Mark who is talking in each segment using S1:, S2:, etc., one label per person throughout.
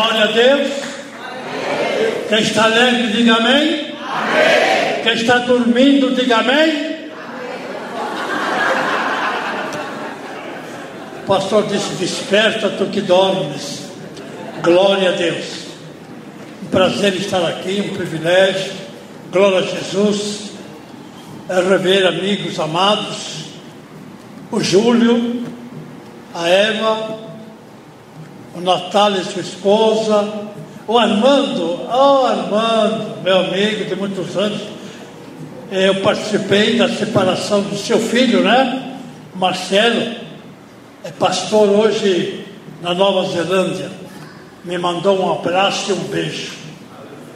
S1: Glória a Deus. Quem está alegre, diga amém. amém. Quem está dormindo, diga amém. O pastor disse: Desperta, tu que dormes. Glória a Deus. Um prazer estar aqui, um privilégio. Glória a Jesus. É rever amigos amados. O Júlio, a Eva, o Natália, sua esposa, o Armando, oh Armando, meu amigo de muitos anos. Eu participei da separação do seu filho, né? Marcelo, é pastor hoje na Nova Zelândia. Me mandou um abraço e um beijo.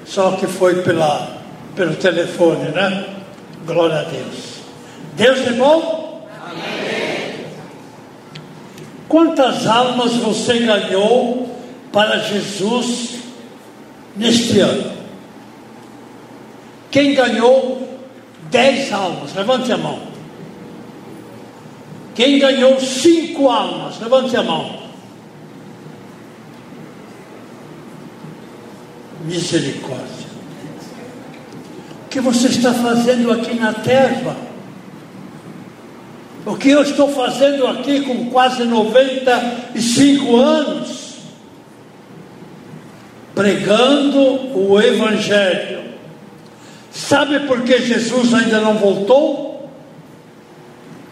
S1: Só que foi pela, pelo telefone, né? Glória a Deus. Deus é bom? Amém. Quantas almas você ganhou para Jesus neste ano? Quem ganhou dez almas? Levante a mão. Quem ganhou cinco almas? Levante a mão. Misericórdia. O que você está fazendo aqui na terra? O que eu estou fazendo aqui com quase 95 anos? pregando o Evangelho. Sabe por que Jesus ainda não voltou?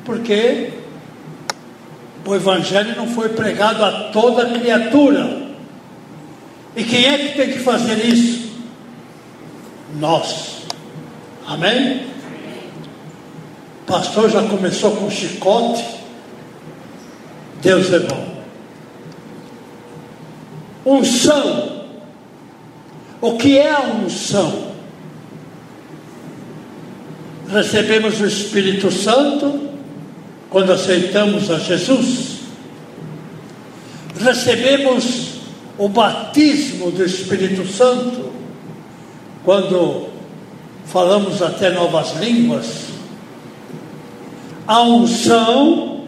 S1: Porque o Evangelho não foi pregado a toda criatura. E quem é que tem que fazer isso? Nós. Amém? Pastor já começou com chicote. Deus é bom. Unção o que é a unção? Recebemos o Espírito Santo quando aceitamos a Jesus. Recebemos o batismo do Espírito Santo quando falamos até novas línguas. A unção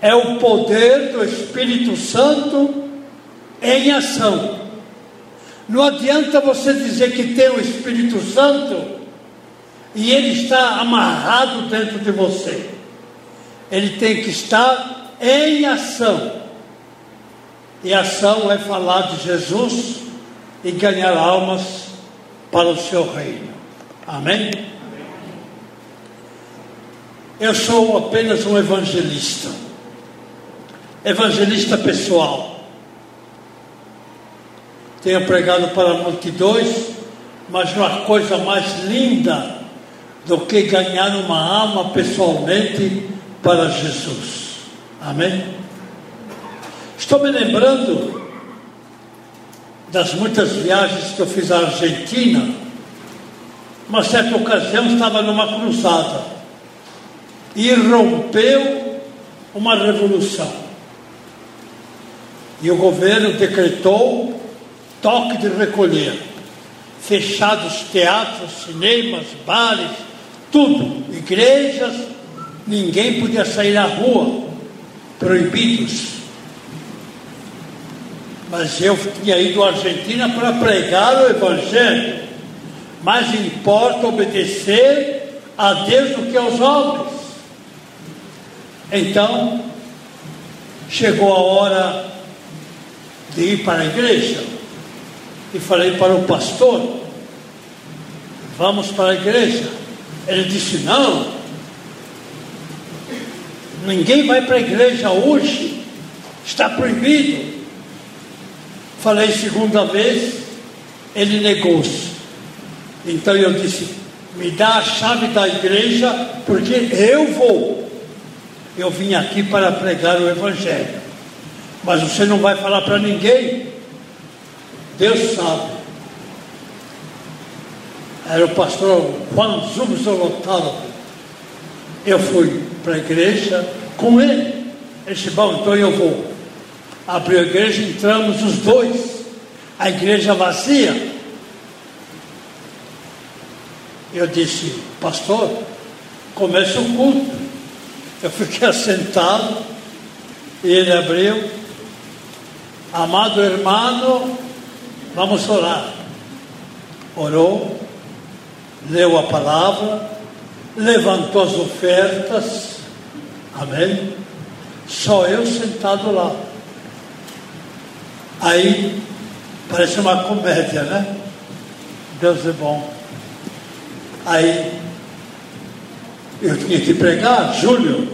S1: é o poder do Espírito Santo em ação. Não adianta você dizer que tem o Espírito Santo e ele está amarrado dentro de você. Ele tem que estar em ação. E ação é falar de Jesus e ganhar almas para o seu reino. Amém? Eu sou apenas um evangelista. Evangelista pessoal tenho pregado para multidões, mas uma coisa mais linda do que ganhar uma alma pessoalmente para Jesus. Amém? Estou me lembrando das muitas viagens que eu fiz à Argentina. Uma certa ocasião estava numa cruzada e rompeu uma revolução. E o governo decretou toque de recolher, fechados teatros, cinemas, bares, tudo, igrejas, ninguém podia sair à rua, proibidos. Mas eu tinha ido à Argentina para pregar o Evangelho. Mais importa obedecer a Deus do que aos homens. Então, chegou a hora de ir para a igreja e falei para o pastor: vamos para a igreja. Ele disse: não, ninguém vai para a igreja hoje, está proibido. Falei segunda vez, ele negou-se. Então eu disse: me dá a chave da igreja, porque eu vou. Eu vim aqui para pregar o Evangelho. Mas você não vai falar para ninguém, Deus sabe. Era o pastor Juan Zubzolotalo. Eu fui para a igreja com ele. Ele disse, bom, então eu vou. Abriu a igreja, entramos os dois. A igreja vazia. Eu disse, pastor, começa o culto. Eu fiquei assentado e ele abriu Amado hermano, vamos orar. Orou, leu a palavra, levantou as ofertas, amém? Só eu sentado lá. Aí, parece uma comédia, né? Deus é bom. Aí, eu tinha que pregar, Júlio,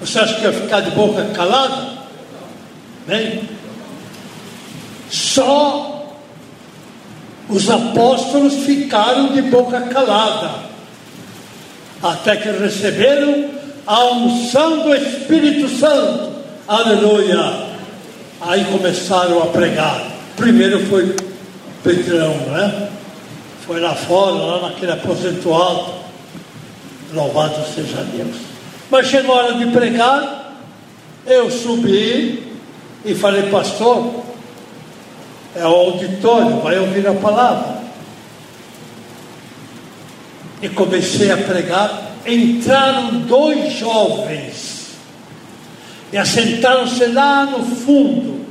S1: você acha que ia ficar de boca calada? Bem, só os apóstolos ficaram de boca calada, até que receberam a unção do Espírito Santo. Aleluia! Aí começaram a pregar. Primeiro foi Petrão, né? Foi lá fora, lá naquele aposento alto. Louvado seja Deus. Mas chegou a hora de pregar, eu subi e falei, pastor, é o auditório, vai ouvir a palavra. E comecei a pregar. Entraram dois jovens e assentaram-se lá no fundo.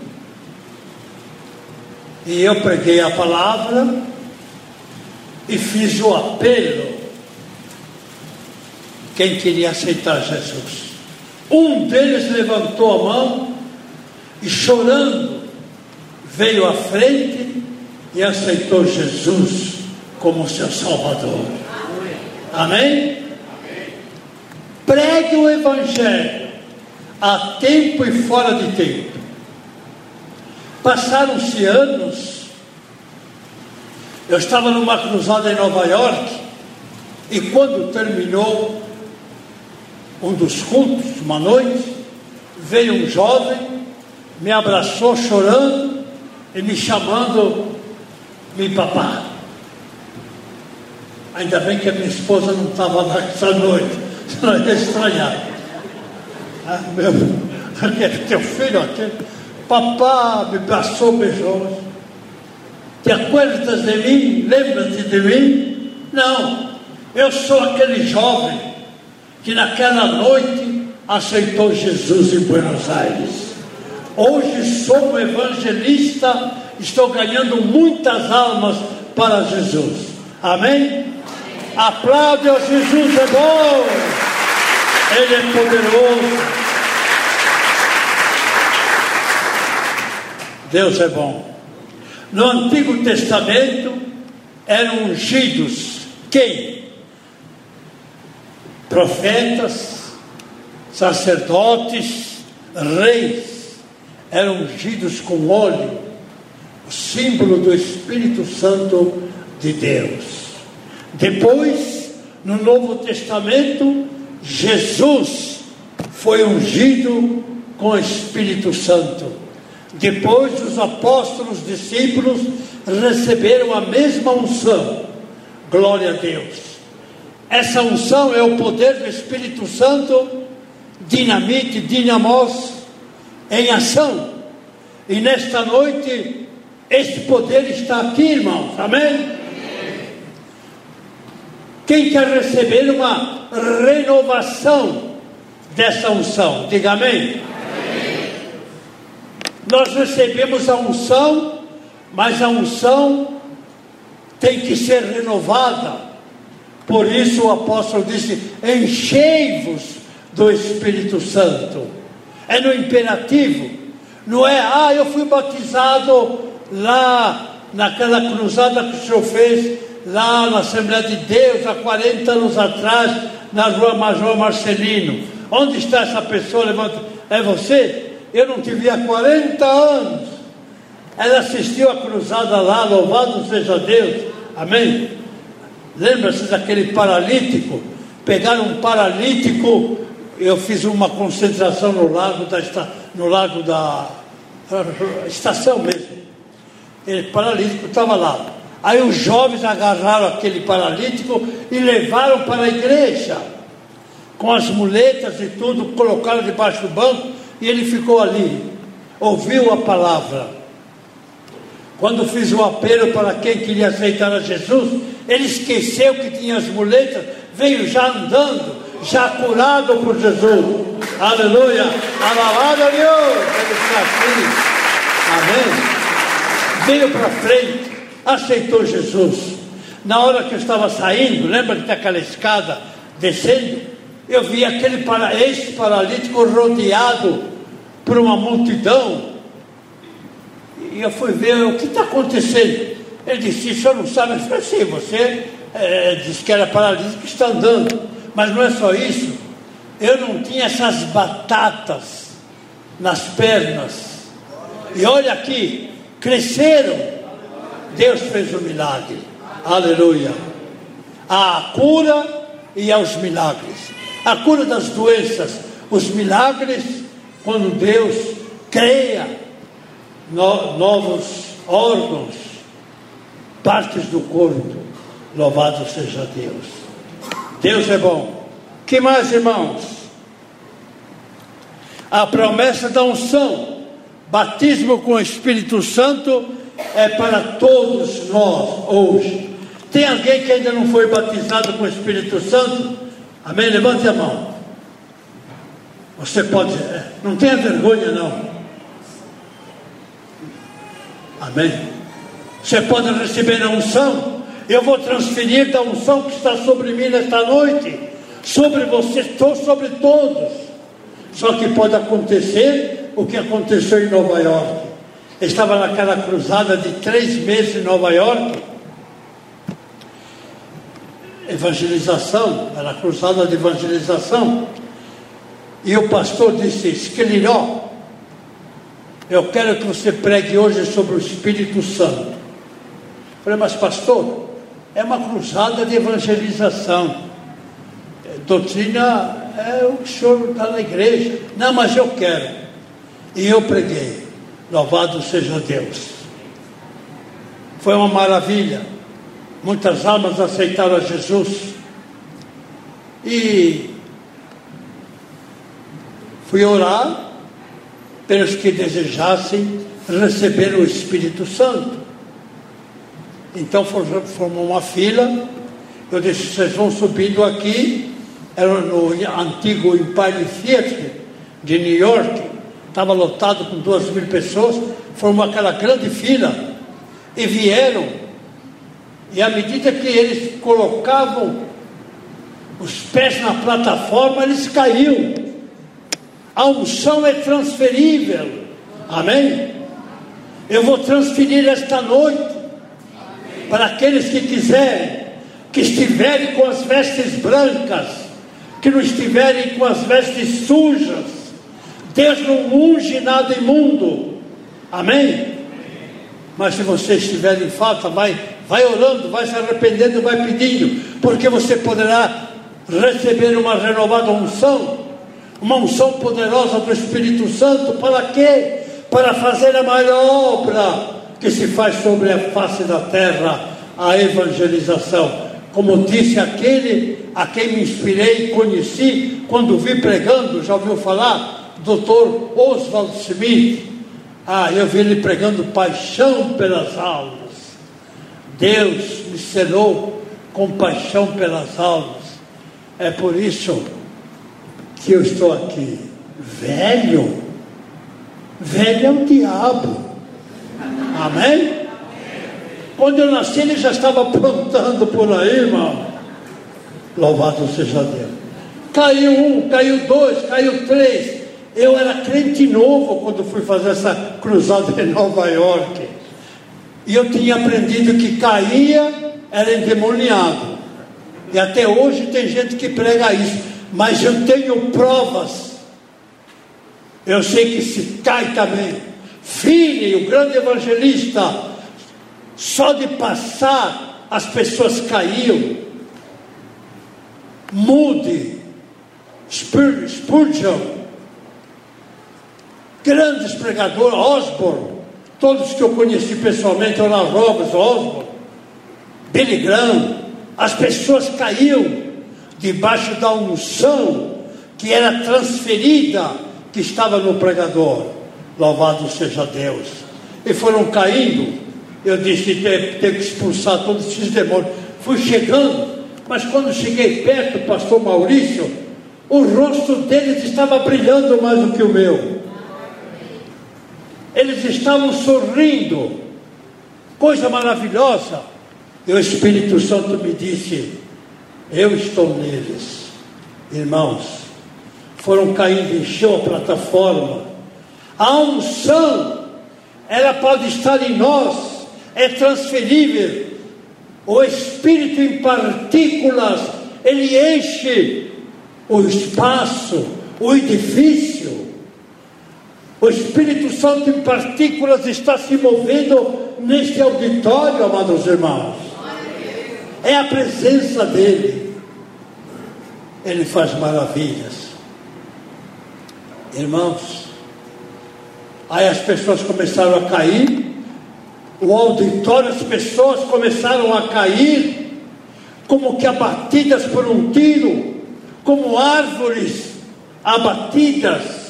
S1: E eu preguei a palavra e fiz o apelo. Quem queria aceitar Jesus? Um deles levantou a mão e chorando veio à frente e aceitou Jesus como seu Salvador. Amém? Pregue o Evangelho a tempo e fora de tempo. Passaram-se anos. Eu estava numa cruzada em Nova York e quando terminou um dos cultos, uma noite, veio um jovem, me abraçou chorando e me chamando me papá. Ainda bem que a minha esposa não estava lá essa noite, senão ia estranhar. Ah, meu, aquele teu filho, aquele, papá me passou beijou. Te acuerdas de mim? Lembra-te de mim? Não, eu sou aquele jovem que naquela noite aceitou Jesus em Buenos Aires. Hoje sou um evangelista, estou ganhando muitas almas para Jesus. Amém? Aplaude ao Jesus, é bom, Ele é poderoso. Deus é bom. No Antigo Testamento eram ungidos quem? Profetas, sacerdotes, reis eram ungidos com óleo, o símbolo do Espírito Santo de Deus. Depois, no Novo Testamento, Jesus foi ungido com o Espírito Santo. Depois, os apóstolos, discípulos receberam a mesma unção. Glória a Deus. Essa unção é o poder do Espírito Santo, dinamite, dinamos, em ação. E nesta noite, esse poder está aqui, irmãos. Amém? Quem quer receber uma renovação dessa unção? Diga amém. amém. Nós recebemos a unção, mas a unção tem que ser renovada. Por isso o apóstolo disse: enchei-vos do Espírito Santo é no imperativo. Não é, ah, eu fui batizado lá naquela cruzada que o senhor fez lá na Assembleia de Deus há 40 anos atrás, na rua Major Marcelino. Onde está essa pessoa? Levanta. É você? Eu não te vi há 40 anos. Ela assistiu a cruzada lá, louvado seja Deus. Amém? Lembra-se daquele paralítico? Pegaram um paralítico eu fiz uma concentração no lago da, no lago da estação mesmo. Ele paralítico estava lá. Aí os jovens agarraram aquele paralítico e levaram para a igreja. Com as muletas e tudo, colocaram debaixo do banco e ele ficou ali. Ouviu a palavra. Quando fiz o apelo para quem queria aceitar a Jesus, ele esqueceu que tinha as muletas, veio já andando já curado por Jesus. Aleluia. Alabado a Deus. Ele está aqui. Amém? Veio para frente, aceitou Jesus. Na hora que eu estava saindo, lembra que aquela escada descendo? Eu vi aquele para, esse paralítico rodeado por uma multidão. E eu fui ver o que está acontecendo. Ele disse, o senhor não sabe? Eu disse, sim, você é, disse que era paralítico que está andando. Mas não é só isso. Eu não tinha essas batatas nas pernas. E olha aqui, cresceram. Deus fez um milagre. Aleluia. A cura e aos milagres. A cura das doenças, os milagres, quando Deus cria no, novos órgãos, partes do corpo. Louvado seja Deus. Deus é bom. Que mais, irmãos? A promessa da unção, batismo com o Espírito Santo, é para todos nós hoje. Tem alguém que ainda não foi batizado com o Espírito Santo? Amém? Levante a mão. Você pode, é, não tenha vergonha não. Amém? Você pode receber a unção. Eu vou transferir da unção que está sobre mim nesta noite, sobre você, sobre todos. Só que pode acontecer o que aconteceu em Nova York. estava naquela cruzada de três meses em Nova York. Evangelização, era cruzada de evangelização. E o pastor disse: Esquiliró, eu quero que você pregue hoje sobre o Espírito Santo. Eu falei, mas pastor, é uma cruzada de evangelização. É, doutrina é o que o senhor está na igreja. Não, mas eu quero. E eu preguei. Louvado seja Deus. Foi uma maravilha. Muitas almas aceitaram a Jesus. E fui orar pelos que desejassem receber o Espírito Santo. Então formou uma fila. Eu disse: vocês vão subindo aqui. Era no antigo Empire Theatre de New York. Estava lotado com duas mil pessoas. Formou aquela grande fila. E vieram. E à medida que eles colocavam os pés na plataforma, eles caíam. A unção é transferível. Amém? Eu vou transferir esta noite para aqueles que quiserem, que estiverem com as vestes brancas, que não estiverem com as vestes sujas. Deus não unge nada imundo. Amém? Mas se você estiver em falta, vai, vai orando, vai se arrependendo, vai pedindo, porque você poderá receber uma renovada unção, uma unção poderosa do Espírito Santo, para quê? Para fazer a maior obra que se faz sobre a face da terra a evangelização. Como disse aquele a quem me inspirei e conheci quando vi pregando, já ouviu falar? Dr. Oswald Smith. Ah, eu vi ele pregando paixão pelas almas. Deus me selou com paixão pelas almas. É por isso que eu estou aqui. Velho, velho é o diabo. Amém? Quando eu nasci, ele já estava aprontando por aí, irmão. Louvado seja Deus. Caiu um, caiu dois, caiu três. Eu era crente novo quando fui fazer essa cruzada em Nova York. E eu tinha aprendido que caía era endemoniado. E até hoje tem gente que prega isso. Mas eu tenho provas. Eu sei que se cai também. Finney, o grande evangelista, só de passar as pessoas caíam. Moody, Spurgeon, grandes pregadores, Osborne, todos que eu conheci pessoalmente, Oral Roberts, Osborne, Billy Graham, as pessoas caíam debaixo da unção que era transferida, que estava no pregador. Louvado seja Deus. E foram caindo. Eu disse: tem, que expulsar todos esses demônios. Fui chegando, mas quando cheguei perto, pastor Maurício, o rosto deles estava brilhando mais do que o meu. eles estavam sorrindo, coisa maravilhosa. E o Espírito Santo me disse: Eu estou neles, irmãos. Foram caindo, encheu a plataforma. A unção, ela pode estar em nós, é transferível. O Espírito em partículas, ele enche o espaço, o edifício. O Espírito Santo em partículas está se movendo neste auditório, amados irmãos. É a presença dele. Ele faz maravilhas. Irmãos, aí as pessoas começaram a cair, o auditório, as pessoas começaram a cair, como que abatidas por um tiro, como árvores abatidas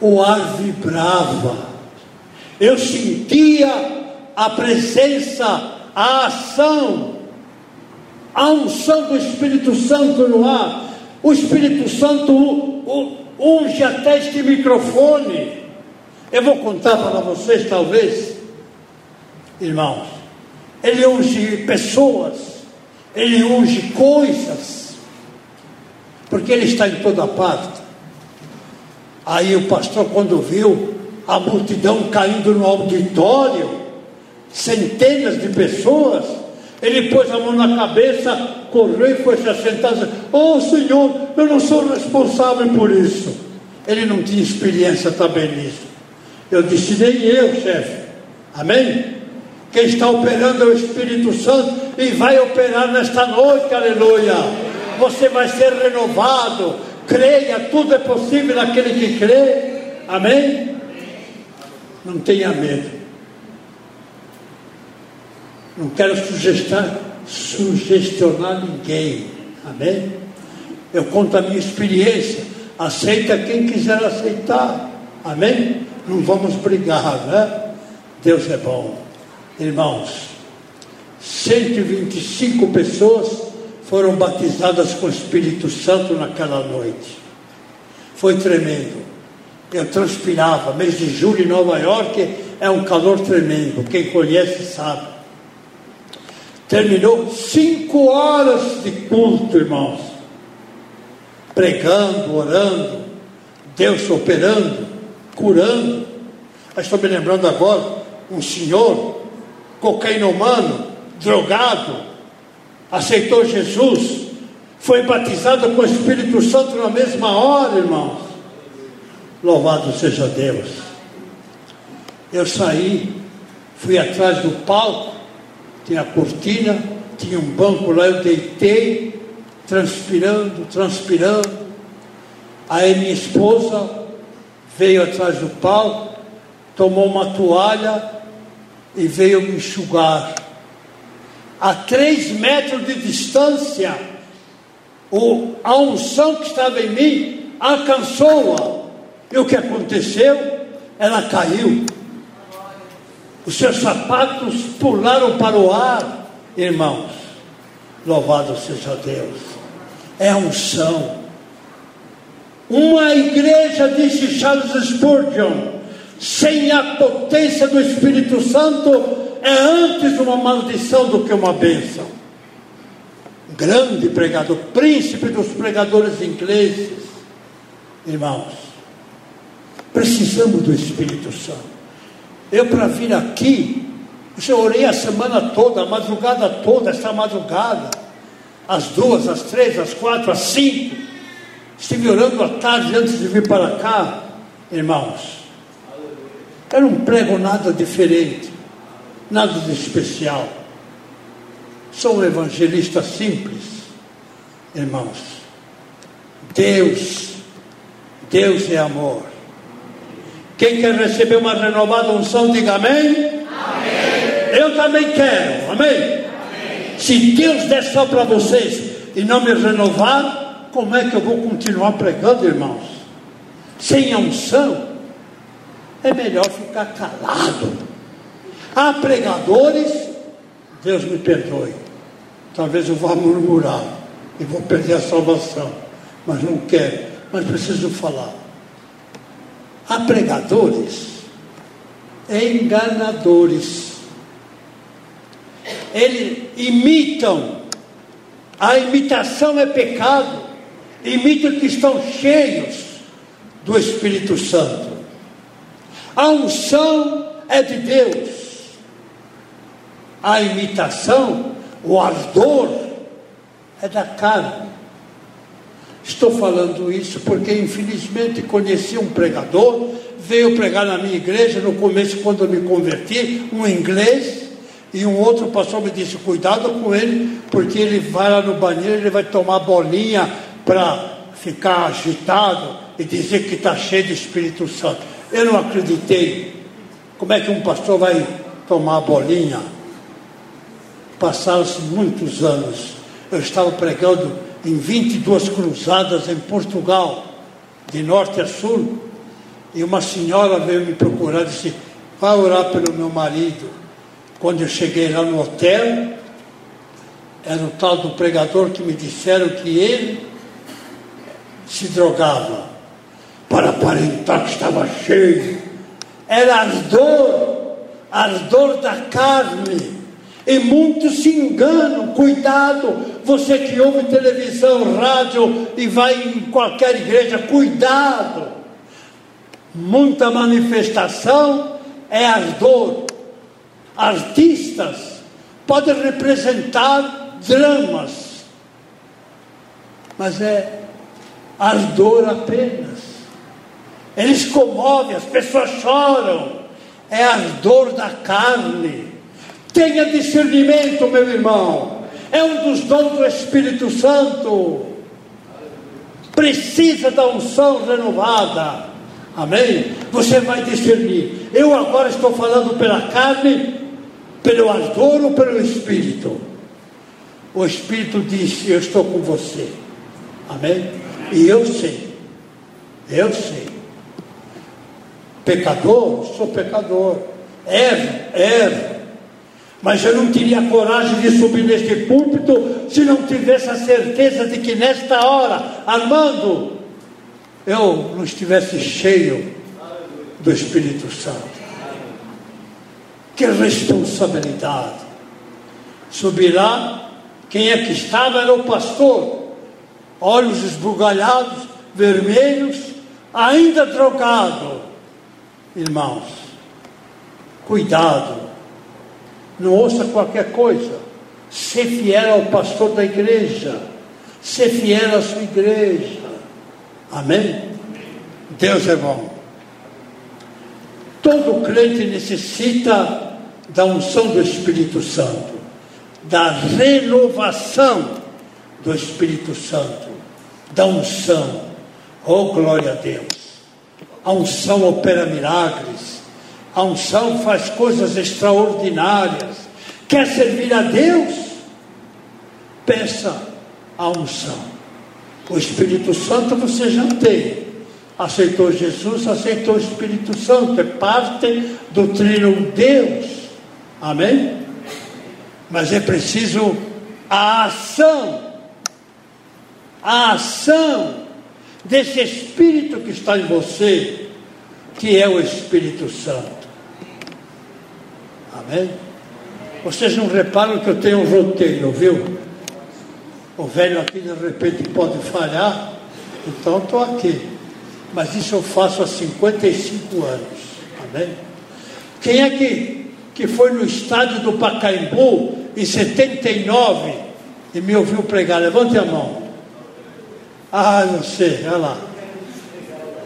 S1: o ar vibrava. Eu sentia a presença, a ação, a unção do Espírito Santo no ar. O Espírito Santo unge até este microfone. Eu vou contar para vocês, talvez, irmãos. Ele unge pessoas, ele unge coisas, porque ele está em toda parte. Aí o pastor, quando viu a multidão caindo no auditório, centenas de pessoas, ele pôs a mão na cabeça, correu e foi se assentar. Oh Senhor, eu não sou responsável por isso. Ele não tinha experiência também nisso. Eu disse, nem eu, chefe. Amém? Quem está operando é o Espírito Santo e vai operar nesta noite, aleluia. Você vai ser renovado, creia, tudo é possível naquele que crê. Amém? Não tenha medo. Não quero sugestionar, sugestionar ninguém. Amém? Eu conto a minha experiência. Aceita quem quiser aceitar. Amém? Não vamos brigar, né? Deus é bom. Irmãos, 125 pessoas foram batizadas com o Espírito Santo naquela noite. Foi tremendo. Eu transpirava. Mês de julho em Nova York é um calor tremendo. Quem conhece sabe. Terminou cinco horas de culto, irmãos. Pregando, orando, Deus operando, curando. Estou me lembrando agora, um senhor, humano, drogado, aceitou Jesus, foi batizado com o Espírito Santo na mesma hora, irmãos. Louvado seja Deus. Eu saí, fui atrás do palco, tinha a cortina, tinha um banco lá, eu deitei, transpirando, transpirando. Aí minha esposa veio atrás do palco, tomou uma toalha e veio me enxugar a três metros de distância, o, a unção que estava em mim alcançou-a. E o que aconteceu? Ela caiu. Os seus sapatos pularam para o ar, irmãos. Louvado seja Deus. É unção. Uma igreja, disse Charles Spurgeon, sem a potência do Espírito Santo, é antes uma maldição do que uma bênção. Grande pregador, príncipe dos pregadores ingleses, irmãos, precisamos do Espírito Santo. Eu, para vir aqui, eu orei a semana toda, a madrugada toda, esta madrugada, às duas, às três, às quatro, às cinco. Estive orando à tarde antes de vir para cá, irmãos. Eu não prego nada diferente nada de especial. Sou um evangelista simples, irmãos. Deus, Deus é amor. Quem quer receber uma renovada unção, diga amém. amém. Eu também quero, amém? amém. Se Deus der só para vocês e não me renovar, como é que eu vou continuar pregando, irmãos? Sem a unção, é melhor ficar calado. Há pregadores, Deus me perdoe. Talvez eu vá murmurar e vou perder a salvação, mas não quero, mas preciso falar. Há pregadores enganadores. Eles imitam, a imitação é pecado, imitam que estão cheios do Espírito Santo. A unção é de Deus, a imitação, o ardor, é da carne. Estou falando isso porque, infelizmente, conheci um pregador, veio pregar na minha igreja no começo, quando eu me converti, um inglês, e um outro pastor me disse: Cuidado com ele, porque ele vai lá no banheiro, ele vai tomar bolinha para ficar agitado e dizer que está cheio de Espírito Santo. Eu não acreditei. Como é que um pastor vai tomar bolinha? Passaram-se muitos anos. Eu estava pregando em 22 cruzadas em Portugal, de norte a sul, e uma senhora veio me procurar e disse: Vai orar pelo meu marido. Quando eu cheguei lá no hotel, era o tal do pregador que me disseram que ele se drogava para aparentar que estava cheio. Era ardor, ardor da carne. E muitos se enganam, cuidado, você que ouve televisão, rádio e vai em qualquer igreja, cuidado. Muita manifestação é ardor. Artistas podem representar dramas, mas é ardor apenas. Eles comovem, as pessoas choram, é ardor da carne. Tenha discernimento, meu irmão. É um dos dons do Espírito Santo. Precisa da unção renovada. Amém? Você vai discernir. Eu agora estou falando pela carne, pelo ardor ou pelo Espírito. O Espírito disse: Eu estou com você. Amém? E eu sei. Eu sei. Pecador, sou pecador. Erro, erro. Mas eu não teria coragem de subir neste púlpito se não tivesse a certeza de que nesta hora, Armando, eu não estivesse cheio do Espírito Santo. Que responsabilidade. Subir lá, quem é que estava era o pastor, olhos esbugalhados, vermelhos, ainda drogado. Irmãos, cuidado, não ouça qualquer coisa, ser fiel ao pastor da igreja, ser fiel à sua igreja Amém? Deus é bom. Todo crente necessita da unção do Espírito Santo, da renovação do Espírito Santo, da unção. Oh, glória a Deus! A unção opera milagres, a unção faz coisas extraordinárias. Quer servir a Deus? Peça a unção. O Espírito Santo você já tem. Aceitou Jesus, aceitou o Espírito Santo, é parte do trino Deus. Amém? Mas é preciso a ação, a ação desse Espírito que está em você, que é o Espírito Santo. Amém? Vocês não reparam que eu tenho um roteiro, viu? O velho aqui de repente pode falhar, então estou aqui. Mas isso eu faço há 55 anos. Amém? Quem é que, que foi no estádio do Pacaembu em 79 e me ouviu pregar? Levante a mão. Ah, não sei, olha lá.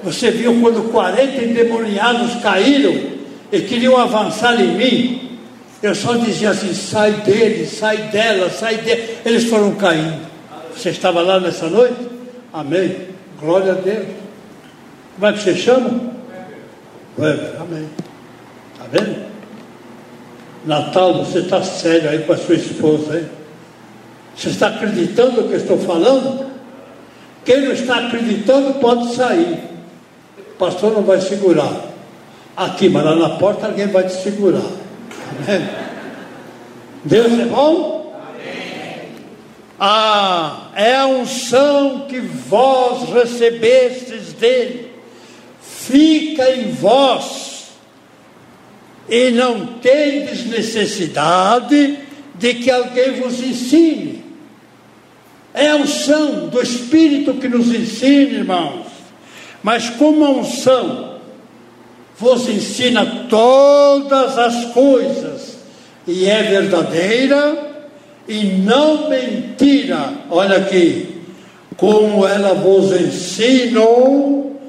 S1: Você viu quando 40 endemoniados caíram e queriam avançar em mim? Eu só dizia assim: sai dele, sai dela, sai dele. Eles foram caindo. Você estava lá nessa noite? Amém. Glória a Deus. Como é que você chama? Weber. Amém. Está vendo? Natal, você está sério aí com a sua esposa, hein? Você está acreditando no que eu estou falando? Quem não está acreditando pode sair. O pastor não vai segurar. Aqui, mas lá na porta alguém vai te segurar. Deus é bom? Amém. Ah, é a unção que vós recebestes dele, fica em vós, e não tendes necessidade de que alguém vos ensine. É a unção do Espírito que nos ensina, irmãos. Mas como a unção vos ensina todas as coisas, e é verdadeira e não mentira, olha aqui, como ela vos ensinou,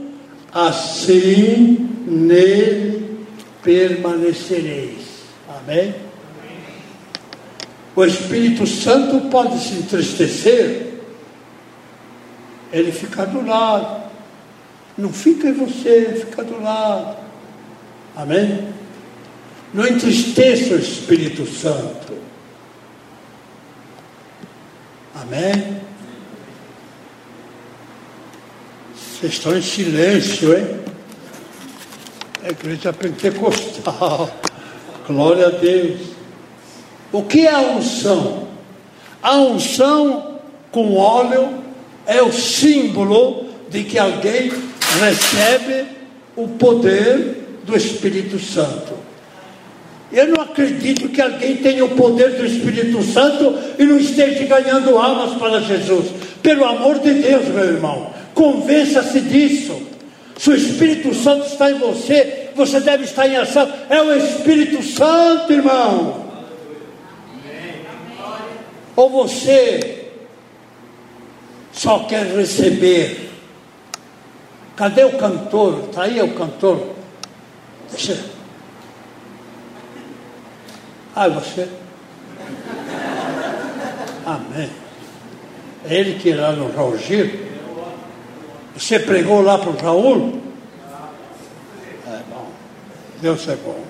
S1: assim nele permanecereis. Amém? O Espírito Santo pode se entristecer, ele fica do lado. Não fica em você, fica do lado. Amém? Não entristeça o Espírito Santo. Amém? Vocês estão em silêncio, hein? É igreja pentecostal. Glória a Deus. O que é a unção? A unção com óleo é o símbolo de que alguém recebe o poder do Espírito Santo. Eu não acredito que alguém tenha o poder do Espírito Santo e não esteja ganhando almas para Jesus. Pelo amor de Deus, meu irmão, convença-se disso. Se o Espírito Santo está em você, você deve estar em ação. É o Espírito Santo, irmão. Ou você só quer receber? Cadê o cantor? Está aí o cantor? Deixa. Ah, você? Amém. É ele que irá no Raul Giro. Você pregou lá para o Raul? É bom. Deus é bom.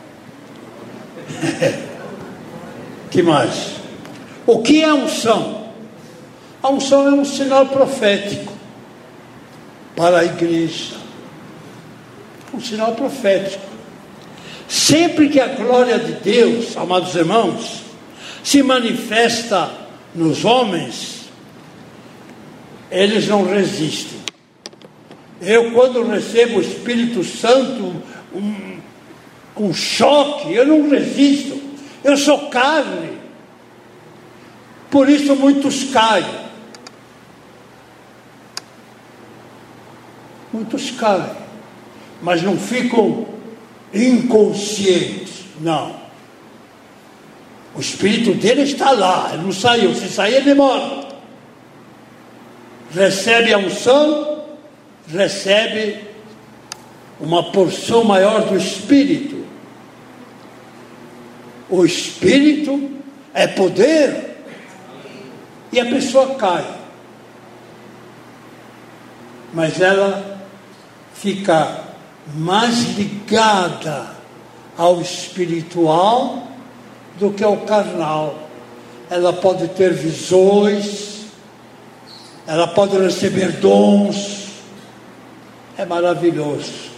S1: que mais? O que é unção? A unção é um sinal profético para a igreja. Um sinal profético. Sempre que a glória de Deus, amados irmãos, se manifesta nos homens, eles não resistem. Eu, quando recebo o Espírito Santo, um, um choque, eu não resisto. Eu sou carne. Por isso muitos caem. Muitos caem, mas não ficam inconscientes. Não. O espírito dele está lá, ele não saiu. Se sair, ele morre. Recebe a unção, recebe uma porção maior do espírito. O espírito é poder e a pessoa cai. Mas ela fica mais ligada ao espiritual do que ao carnal. Ela pode ter visões, ela pode receber dons. É maravilhoso.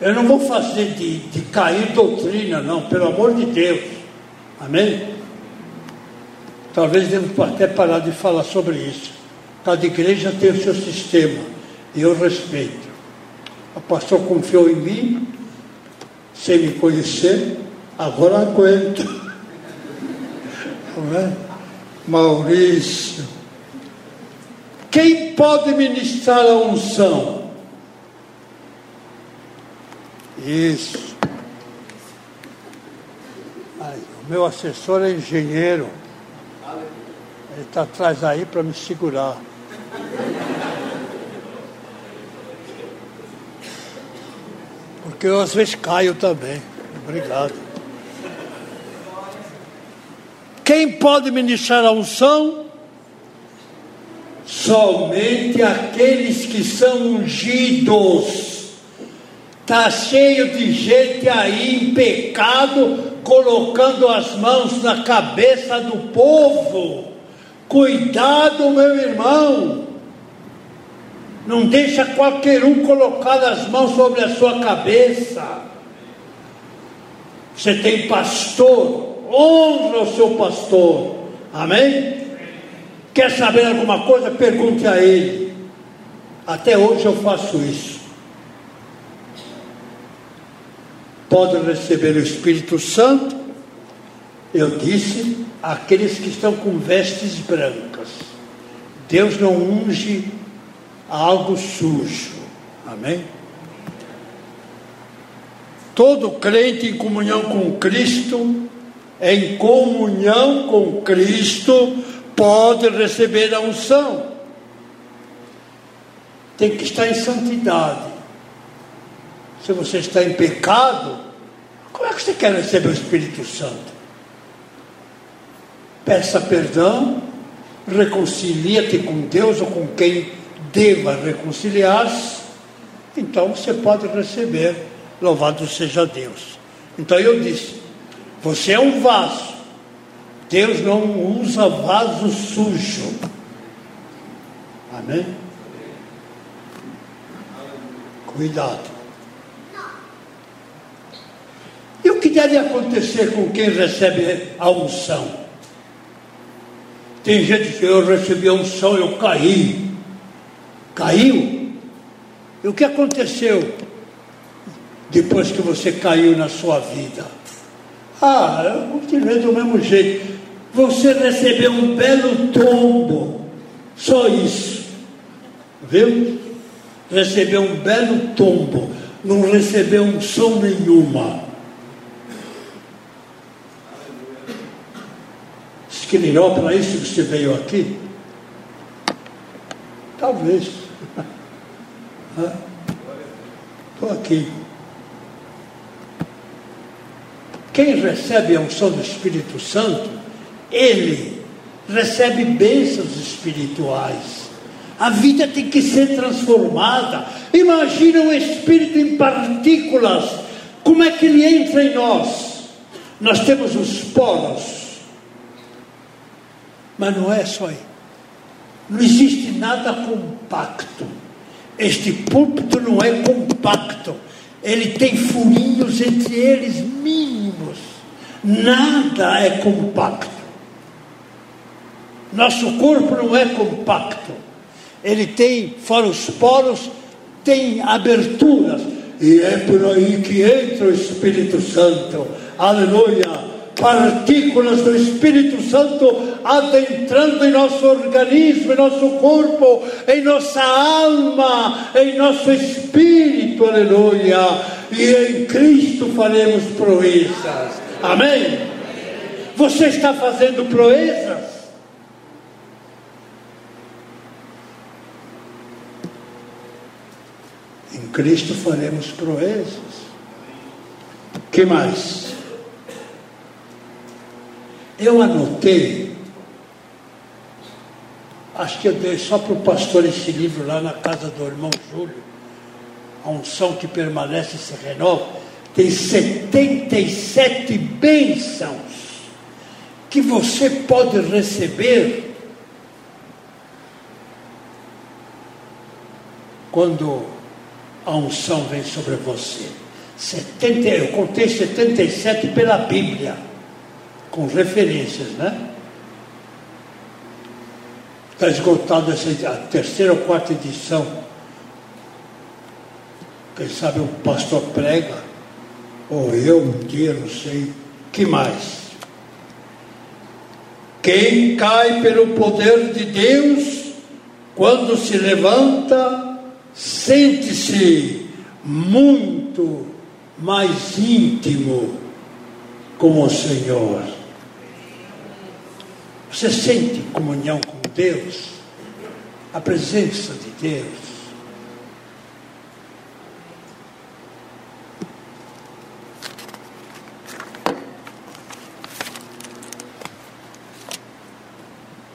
S1: Eu não vou fazer de, de cair doutrina, não, pelo amor de Deus. Amém? Talvez devo até parar de falar sobre isso. Cada igreja tem o seu sistema e eu respeito. O pastor confiou em mim, sem me conhecer, agora aguento. É? Maurício. Quem pode ministrar a unção? Isso. Ai, o meu assessor é engenheiro. Ele está atrás aí para me segurar. Porque eu às vezes caio também. Obrigado. Quem pode ministrar a unção? Somente aqueles que são ungidos. Está cheio de gente aí em pecado, colocando as mãos na cabeça do povo. Cuidado, meu irmão. Não deixa qualquer um colocar as mãos sobre a sua cabeça. Você tem pastor, honra o seu pastor. Amém? Quer saber alguma coisa? Pergunte a ele. Até hoje eu faço isso. podem receber o Espírito Santo? Eu disse, aqueles que estão com vestes brancas. Deus não unge algo sujo. Amém? Todo crente em comunhão com Cristo, em comunhão com Cristo, pode receber a unção. Tem que estar em santidade. Se você está em pecado, como é que você quer receber o Espírito Santo? Peça perdão, reconcilia-te com Deus ou com quem deva reconciliar-se, então você pode receber. Louvado seja Deus. Então eu disse: você é um vaso. Deus não usa vaso sujo. Amém? Cuidado. E o que deve acontecer com quem recebe a unção? Tem gente que eu recebi a unção, eu caí. Caiu? E o que aconteceu depois que você caiu na sua vida? Ah, eu continuei do mesmo jeito. Você recebeu um belo tombo. Só isso. Viu? Recebeu um belo tombo. Não recebeu unção nenhuma. Esquiliró, para isso que você veio aqui? Talvez. Estou aqui. Quem recebe a unção do Espírito Santo, ele recebe bênçãos espirituais. A vida tem que ser transformada. Imagina o Espírito em partículas. Como é que ele entra em nós? Nós temos os poros. Mas não é só aí. Não existe nada compacto. Este púlpito não é compacto ele tem furinhos entre eles mínimos. Nada é compacto. Nosso corpo não é compacto. Ele tem, fora os poros, tem aberturas. E é por aí que entra o Espírito Santo. Aleluia partículas do Espírito Santo adentrando em nosso organismo, em nosso corpo, em nossa alma, em nosso espírito, aleluia. E em Cristo faremos proezas. Amém? Você está fazendo proezas? Em Cristo faremos proezas. que mais? Eu anotei, acho que eu dei só para o pastor esse livro lá na casa do irmão Júlio, a unção que permanece e se renova, tem 77 bênçãos que você pode receber quando a unção vem sobre você. 70, eu contei 77 pela Bíblia com referências, né? Está esgotado essa a terceira ou quarta edição. Quem sabe o pastor prega, ou eu um dia, não sei. Que mais? Quem cai pelo poder de Deus, quando se levanta, sente-se muito mais íntimo com o Senhor. Você sente comunhão com Deus, a presença de Deus.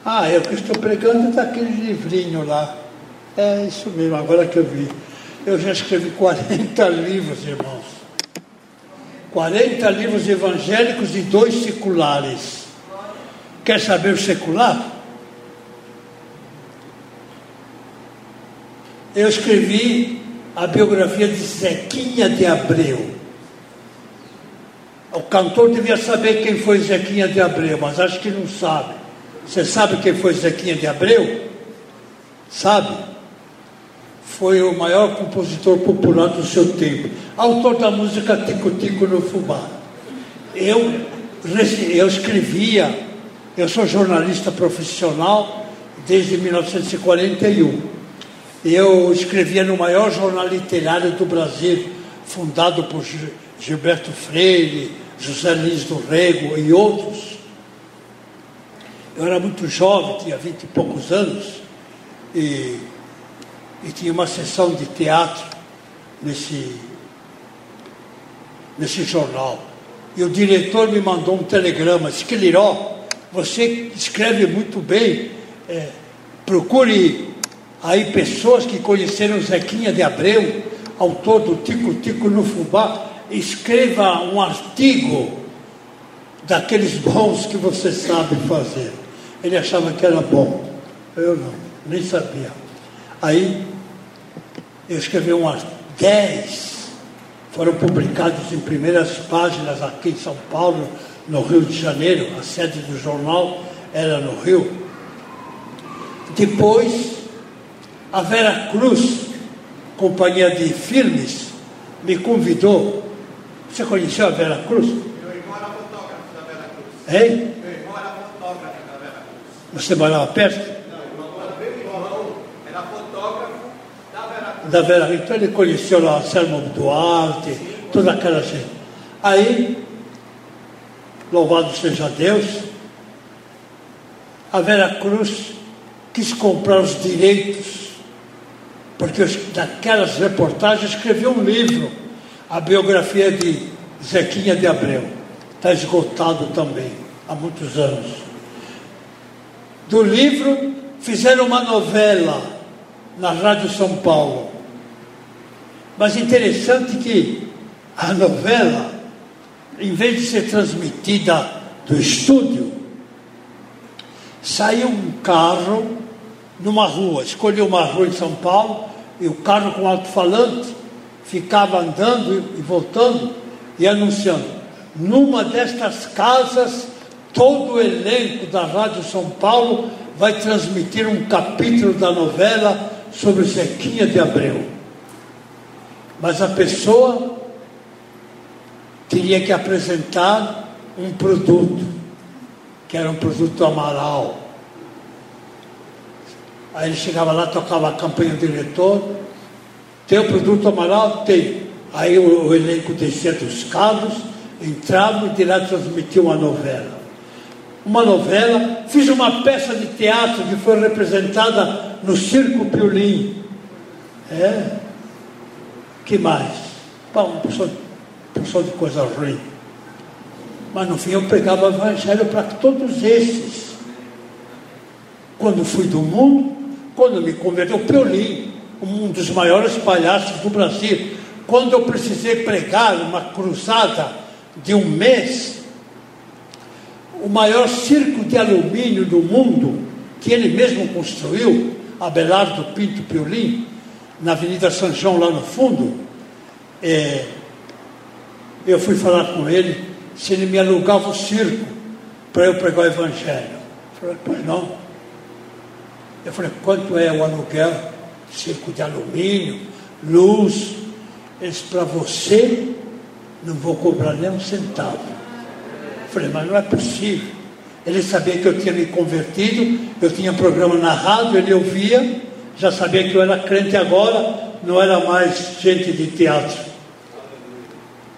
S1: Ah, eu que estou pregando daquele livrinho lá. É isso mesmo, agora que eu vi. Eu já escrevi 40 livros, irmãos. 40 livros evangélicos e dois seculares. Quer saber o secular? Eu escrevi a biografia de Zequinha de Abreu. O cantor devia saber quem foi Zequinha de Abreu, mas acho que não sabe. Você sabe quem foi Zequinha de Abreu? Sabe? foi o maior compositor popular do seu tempo, autor da música Tico Tico no Fubá. Eu, eu escrevia, eu sou jornalista profissional desde 1941. Eu escrevia no maior jornal literário do Brasil, fundado por Gilberto Freire, José Luiz do Rego e outros. Eu era muito jovem, tinha vinte e poucos anos, e, e tinha uma sessão de teatro nesse, nesse jornal. E o diretor me mandou um telegrama, disse, você escreve muito bem, é, procure aí pessoas que conheceram Zequinha de Abreu, autor do Tico Tico no Fubá, escreva um artigo daqueles bons que você sabe fazer. Ele achava que era bom. Eu não, nem sabia. Aí eu escrevi umas dez, foram publicados em primeiras páginas aqui em São Paulo, no Rio de Janeiro, a sede do jornal era no Rio. Depois, a Vera Cruz, companhia de filmes, me convidou. Você conheceu a Vera Cruz?
S2: Meu irmão era fotógrafo da Vera Cruz.
S1: Hein?
S2: Meu irmão era fotógrafo da Vera Cruz.
S1: Você morava perto?
S2: Não, meu irmão era fotógrafo da Vera Cruz.
S1: Então ele conheceu lá Selma Duarte, toda aquela gente. Aí, louvado seja Deus, a Vera Cruz quis comprar os direitos, porque daquelas reportagens escreveu um livro, a biografia de Zequinha de Abreu. Está esgotado também, há muitos anos. Do livro, fizeram uma novela na Rádio São Paulo. Mas interessante que a novela, em vez de ser transmitida do estúdio, saiu um carro numa rua, escolheu uma rua em São Paulo, e o carro com alto-falante ficava andando e voltando e anunciando. Numa destas casas, todo o elenco da Rádio São Paulo vai transmitir um capítulo da novela sobre Zequinha de Abreu. Mas a pessoa teria que apresentar um produto, que era um produto Amaral. Aí ele chegava lá, tocava a campanha do diretor, tem o produto Amaral? Tem. Aí o, o elenco descia dos carros, entrava e lá transmitia uma novela. Uma novela, fiz uma peça de teatro que foi representada no Circo Piolim. É. Que mais? Pá, uma pessoa, pessoa de coisa ruim. Mas no fim eu pregava o evangelho para todos esses. Quando fui do mundo, quando me converti, o Piolim, um dos maiores palhaços do Brasil, quando eu precisei pregar uma cruzada de um mês, o maior circo de alumínio do mundo, que ele mesmo construiu, Abelardo Pinto Piolim, na Avenida São João, lá no fundo, é, eu fui falar com ele se ele me alugava o circo para eu pregar o Evangelho. Eu falei, pois não. Eu falei, quanto é o aluguel? Circo de alumínio, luz. Ele disse, para você não vou cobrar nem um centavo. Eu falei, mas não é possível. Ele sabia que eu tinha me convertido, eu tinha programa na rádio, ele ouvia, já sabia que eu era crente agora, não era mais gente de teatro.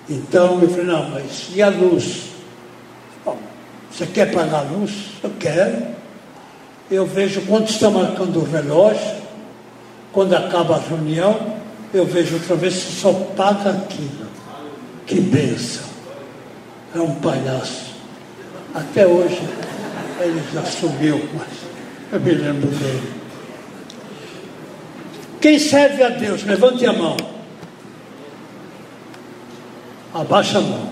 S1: Então eu falei, não, mas e a luz? Bom, você quer pagar a luz? Eu quero. Eu vejo quanto está marcando o relógio, quando acaba a reunião, eu vejo outra vez que só paga aquilo. Que benção. É um palhaço. Até hoje ele já sumiu, mas eu me lembro dele. Quem serve a Deus, levante a mão. Abaixa a mão.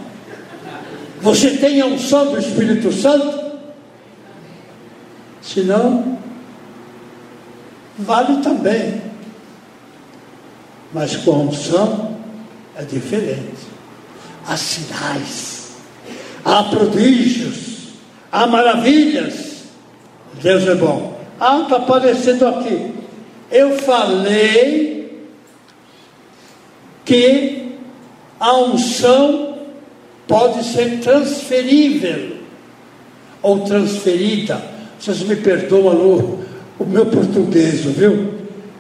S1: Você tem a unção do Espírito Santo? Se não, vale também. Mas com a unção é diferente. Há sinais, há prodígios, há maravilhas. Deus é bom. Ah, está aparecendo aqui. Eu falei que a unção pode ser transferível ou transferida. Vocês me perdoam o, o meu português, viu?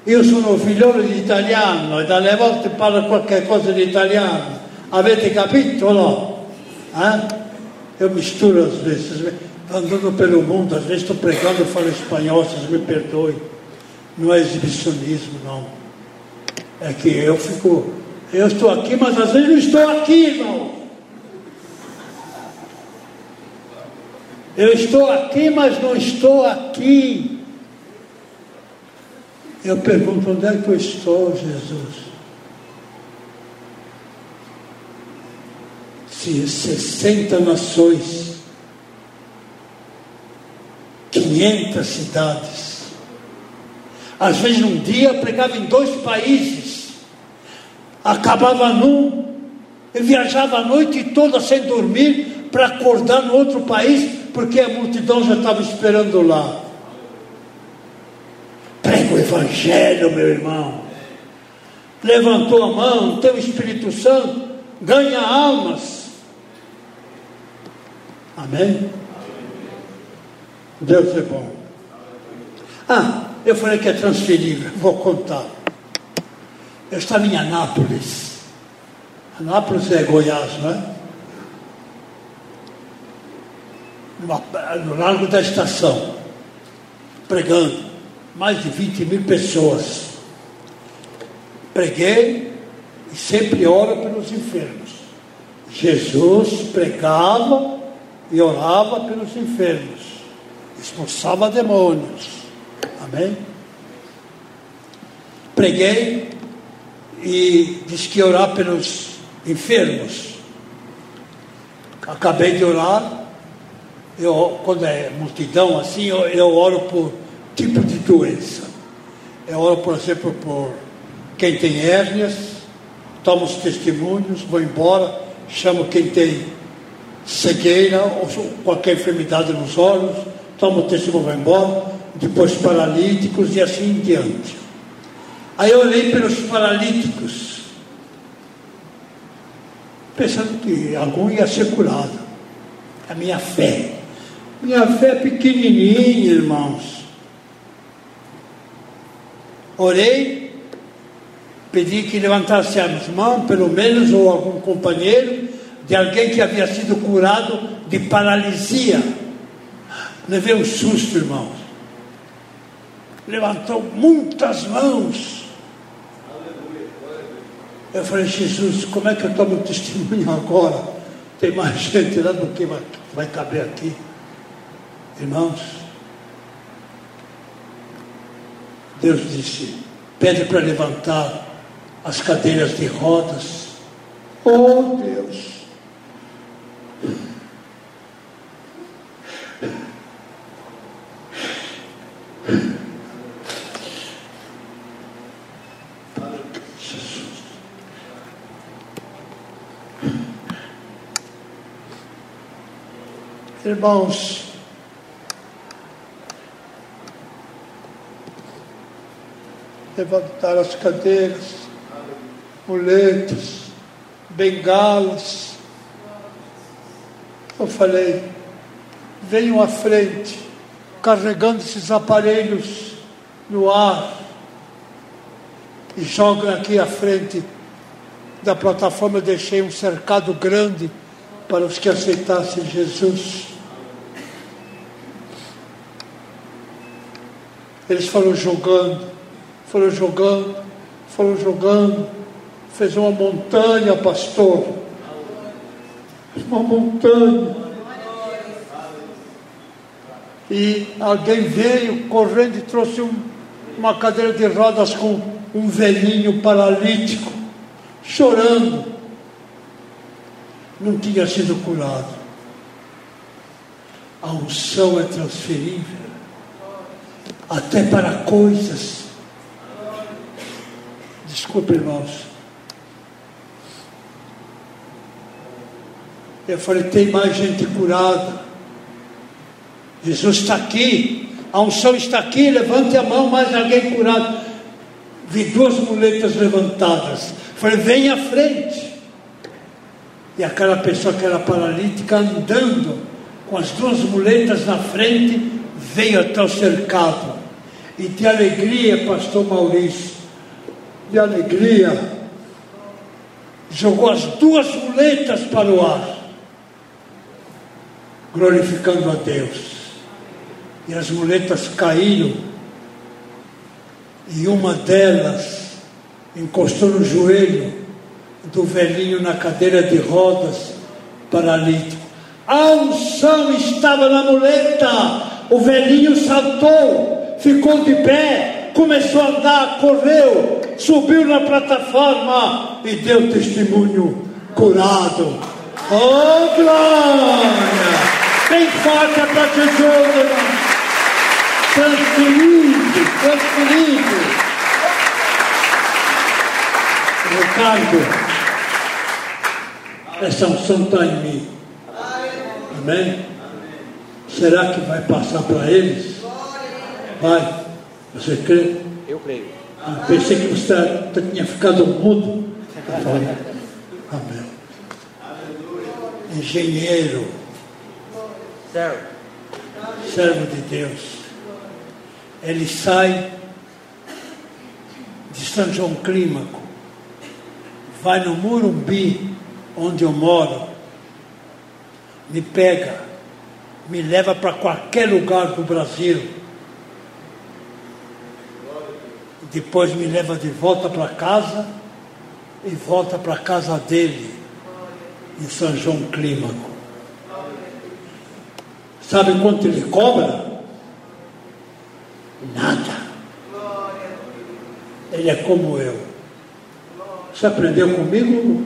S1: Io sono figliolo di italiano e dalle volte parlo qualche cosa di italiano. Avete capito o? Eh? Eu misturo às vezes, andando pelo mundo, às vezes estou pregando e falo espanhol, vocês me perdoem. Não é exibicionismo, não. É que eu fico, eu estou aqui, mas às vezes não estou aqui, irmão. Eu estou aqui, mas não estou aqui. Eu pergunto: onde é que eu estou, Jesus? Se 60 nações, 500 cidades, às vezes num dia pregava em dois países, acabava num, eu viajava a noite toda sem dormir para acordar no outro país, porque a multidão já estava esperando lá. Prega o Evangelho, meu irmão. Levantou a mão, tem o Espírito Santo, ganha almas. Amém? Deus é bom. Ah, eu falei que é transferível, vou contar. Eu estava em Anápolis. Anápolis é Goiás, não é? no Largo da Estação, pregando, mais de 20 mil pessoas. Preguei e sempre oro pelos enfermos. Jesus pregava e orava pelos enfermos, expulsava demônios. Amém? Preguei e disse que ia orar pelos enfermos. Acabei de orar eu, quando é multidão assim, eu, eu oro por tipo de doença. Eu oro, por exemplo, por quem tem hérnias, tomo os testemunhos, vou embora, chamo quem tem cegueira ou qualquer enfermidade nos olhos, tomo o testemunho, vou embora, depois paralíticos e assim em diante. Aí eu olhei pelos paralíticos, pensando que algum ia ser curado. A minha fé. Minha fé é pequenininha, irmãos. Orei, pedi que levantasse as mãos, pelo menos, ou algum companheiro, de alguém que havia sido curado de paralisia. Levei um susto, irmãos. Levantou muitas mãos. Eu falei, Jesus, como é que eu tomo testemunho agora? Tem mais gente lá do que vai, vai caber aqui. Irmãos, Deus disse: pede para levantar as cadeiras de rodas. Oh Deus! Irmãos, levantar as cadeiras, muletas, bengalas. Eu falei, venham à frente, carregando esses aparelhos no ar e jogam aqui à frente da plataforma. Eu deixei um cercado grande para os que aceitassem Jesus. Eles foram jogando foram jogando, foram jogando, fez uma montanha, pastor. Uma montanha. E alguém veio correndo e trouxe um, uma cadeira de rodas com um velhinho paralítico, chorando. Não tinha sido curado. A unção é transferível até para coisas Desculpe, irmãos. Eu falei, tem mais gente curada. Jesus está aqui. A unção está aqui. Levante a mão, mais alguém curado. vi duas muletas levantadas. Falei, vem à frente. E aquela pessoa que era paralítica andando com as duas muletas na frente, veio até o cercado. E de alegria, pastor Maurício, de alegria, jogou as duas muletas para o ar, glorificando a Deus. E as muletas caíram, e uma delas encostou no joelho do velhinho na cadeira de rodas, paralítico. A unção estava na muleta, o velhinho saltou, ficou de pé, começou a andar, correu, subiu na plataforma e deu testemunho curado. Oh, glória! Bem forte para Jesus, irmão. Transferido, transferido. Ricardo, essa unção está em mim. Amém? Será que vai passar para eles? Vai. Você crê?
S3: Eu creio.
S1: Ah, pensei que você tinha ficado mudo. Amém. Engenheiro,
S3: Servo.
S1: servo de Deus. Ele sai de São João Clímaco, vai no Murumbi, onde eu moro, me pega, me leva para qualquer lugar do Brasil. Depois me leva de volta para casa e volta para casa dele, em São João Clímaco. Sabe quanto ele cobra? Nada. Ele é como eu. Você aprendeu comigo?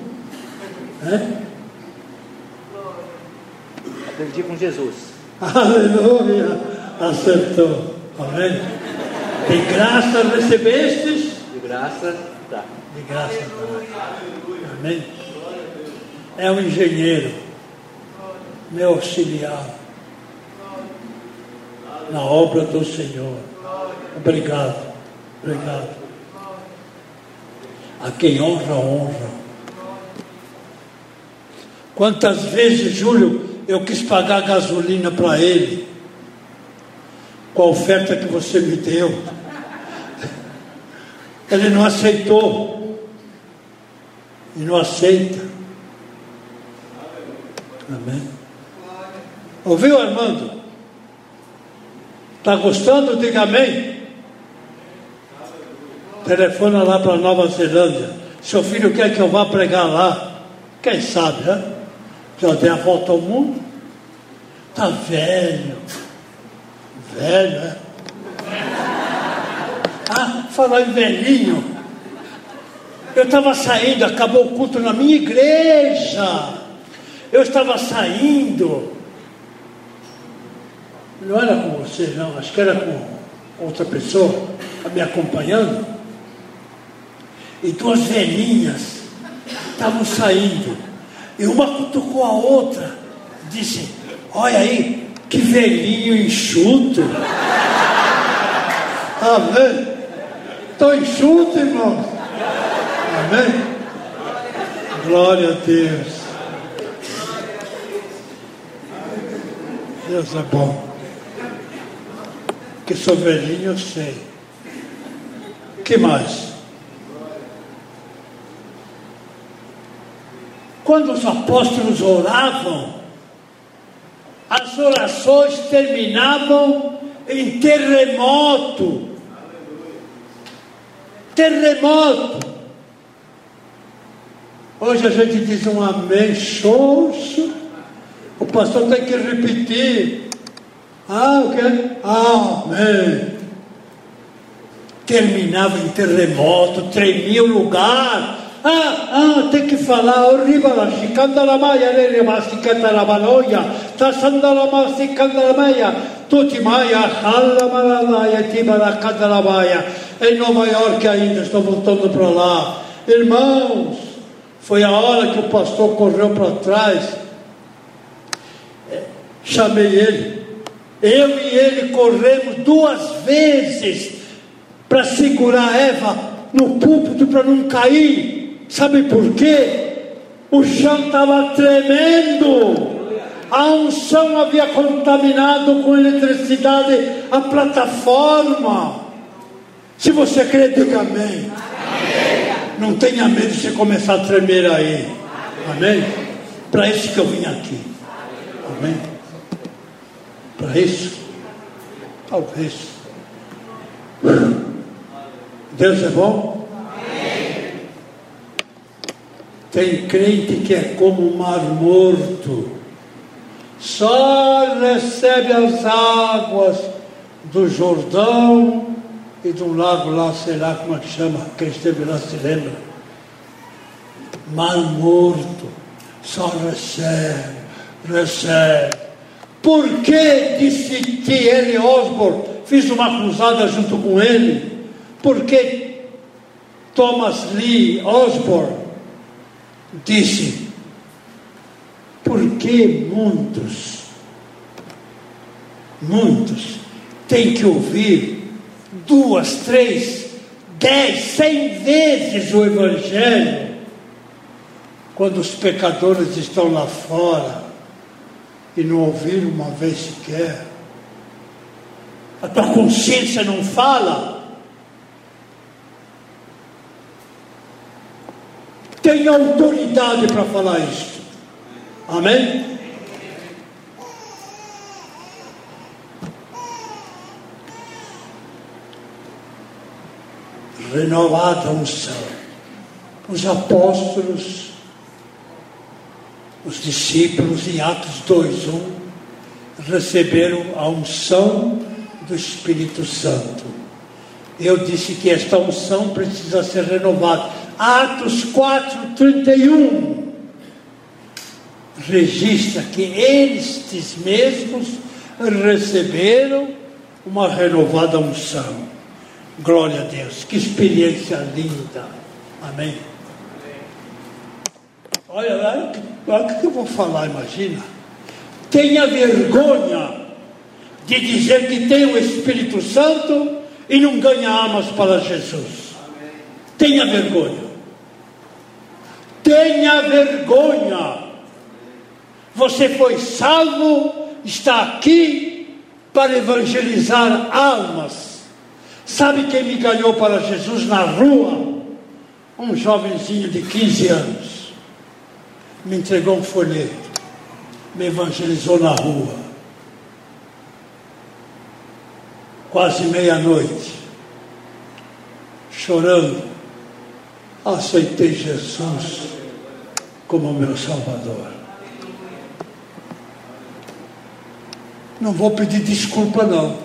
S1: É?
S3: Aprendi com Jesus.
S1: Aleluia! Acertou. Amém? De graça recebestes,
S3: De graça, tá.
S1: de graça dai. Amém? É um engenheiro, meu auxiliar, na obra do Senhor. Obrigado, obrigado. A quem honra, honra. Quantas vezes, Júlio, eu quis pagar gasolina para ele, com a oferta que você me deu. Ele não aceitou. E não aceita. Amém. Ouviu, Armando? Está gostando? Diga amém. Telefona lá para Nova Zelândia. Seu filho quer que eu vá pregar lá. Quem sabe, né? A volta ao mundo. Está velho. Velho, é? Ah, falar em velhinho. Eu estava saindo, acabou o culto na minha igreja. Eu estava saindo. Não era com você, não, acho que era com outra pessoa me acompanhando. E duas velhinhas estavam saindo. E uma cutucou a outra. Disse: Olha aí, que velhinho enxuto. Amém. Estou enxuto, irmão. Amém. Glória a Deus. Deus é bom. Que sou velhinho, eu sei. que mais? Quando os apóstolos oravam, as orações terminavam em terremoto. Terremoto. Hoje a gente diz um amém xoxo. O pastor tem que repetir. Ah, o quê? Amém. Terminava em terremoto, tremia o lugar. Ah, ah, tem que falar, arriba, chicandaramaya, chicandaramanoia, tassandaramasi, candaramaya, tutimaya, halamaranaia, tibaracandaramaya. Em Nova York ainda, estou voltando para lá. Irmãos, foi a hora que o pastor correu para trás. Chamei ele. Eu e ele corremos duas vezes para segurar Eva no púlpito para não cair. Sabe por quê? O chão estava tremendo. A unção havia contaminado com eletricidade a plataforma. Se você crê, diga amém. Não tenha medo de você começar a tremer aí. Amém? Para isso que eu vim aqui. Amém? Para isso? Talvez. Deus é bom? Tem crente que é como o mar morto, só recebe as águas do Jordão e um lago lá, sei lá como é que chama, quem esteve lá se lembra. Mar morto, só recebe, recebe. Por que disse que ele, Osborne, fiz uma cruzada junto com ele? Porque Thomas Lee Osborne disse: por que muitos, muitos têm que ouvir duas, três, dez, cem vezes o Evangelho quando os pecadores estão lá fora e não ouviram uma vez sequer? A tua consciência não fala? Tem autoridade para falar isso. Amém? Renovada unção. Os apóstolos, os discípulos em Atos 2:1 receberam a unção do Espírito Santo. Eu disse que esta unção precisa ser renovada. Atos 4, 31 registra que estes mesmos receberam uma renovada unção. Glória a Deus, que experiência linda. Amém. Olha lá, olha o que eu vou falar, imagina. Tenha vergonha de dizer que tem o Espírito Santo e não ganha almas para Jesus. Tenha vergonha. Tenha vergonha. Você foi salvo, está aqui para evangelizar almas. Sabe quem me ganhou para Jesus na rua? Um jovenzinho de 15 anos. Me entregou um folheto. Me evangelizou na rua. Quase meia-noite. Chorando aceitei Jesus como meu Salvador. Não vou pedir desculpa, não.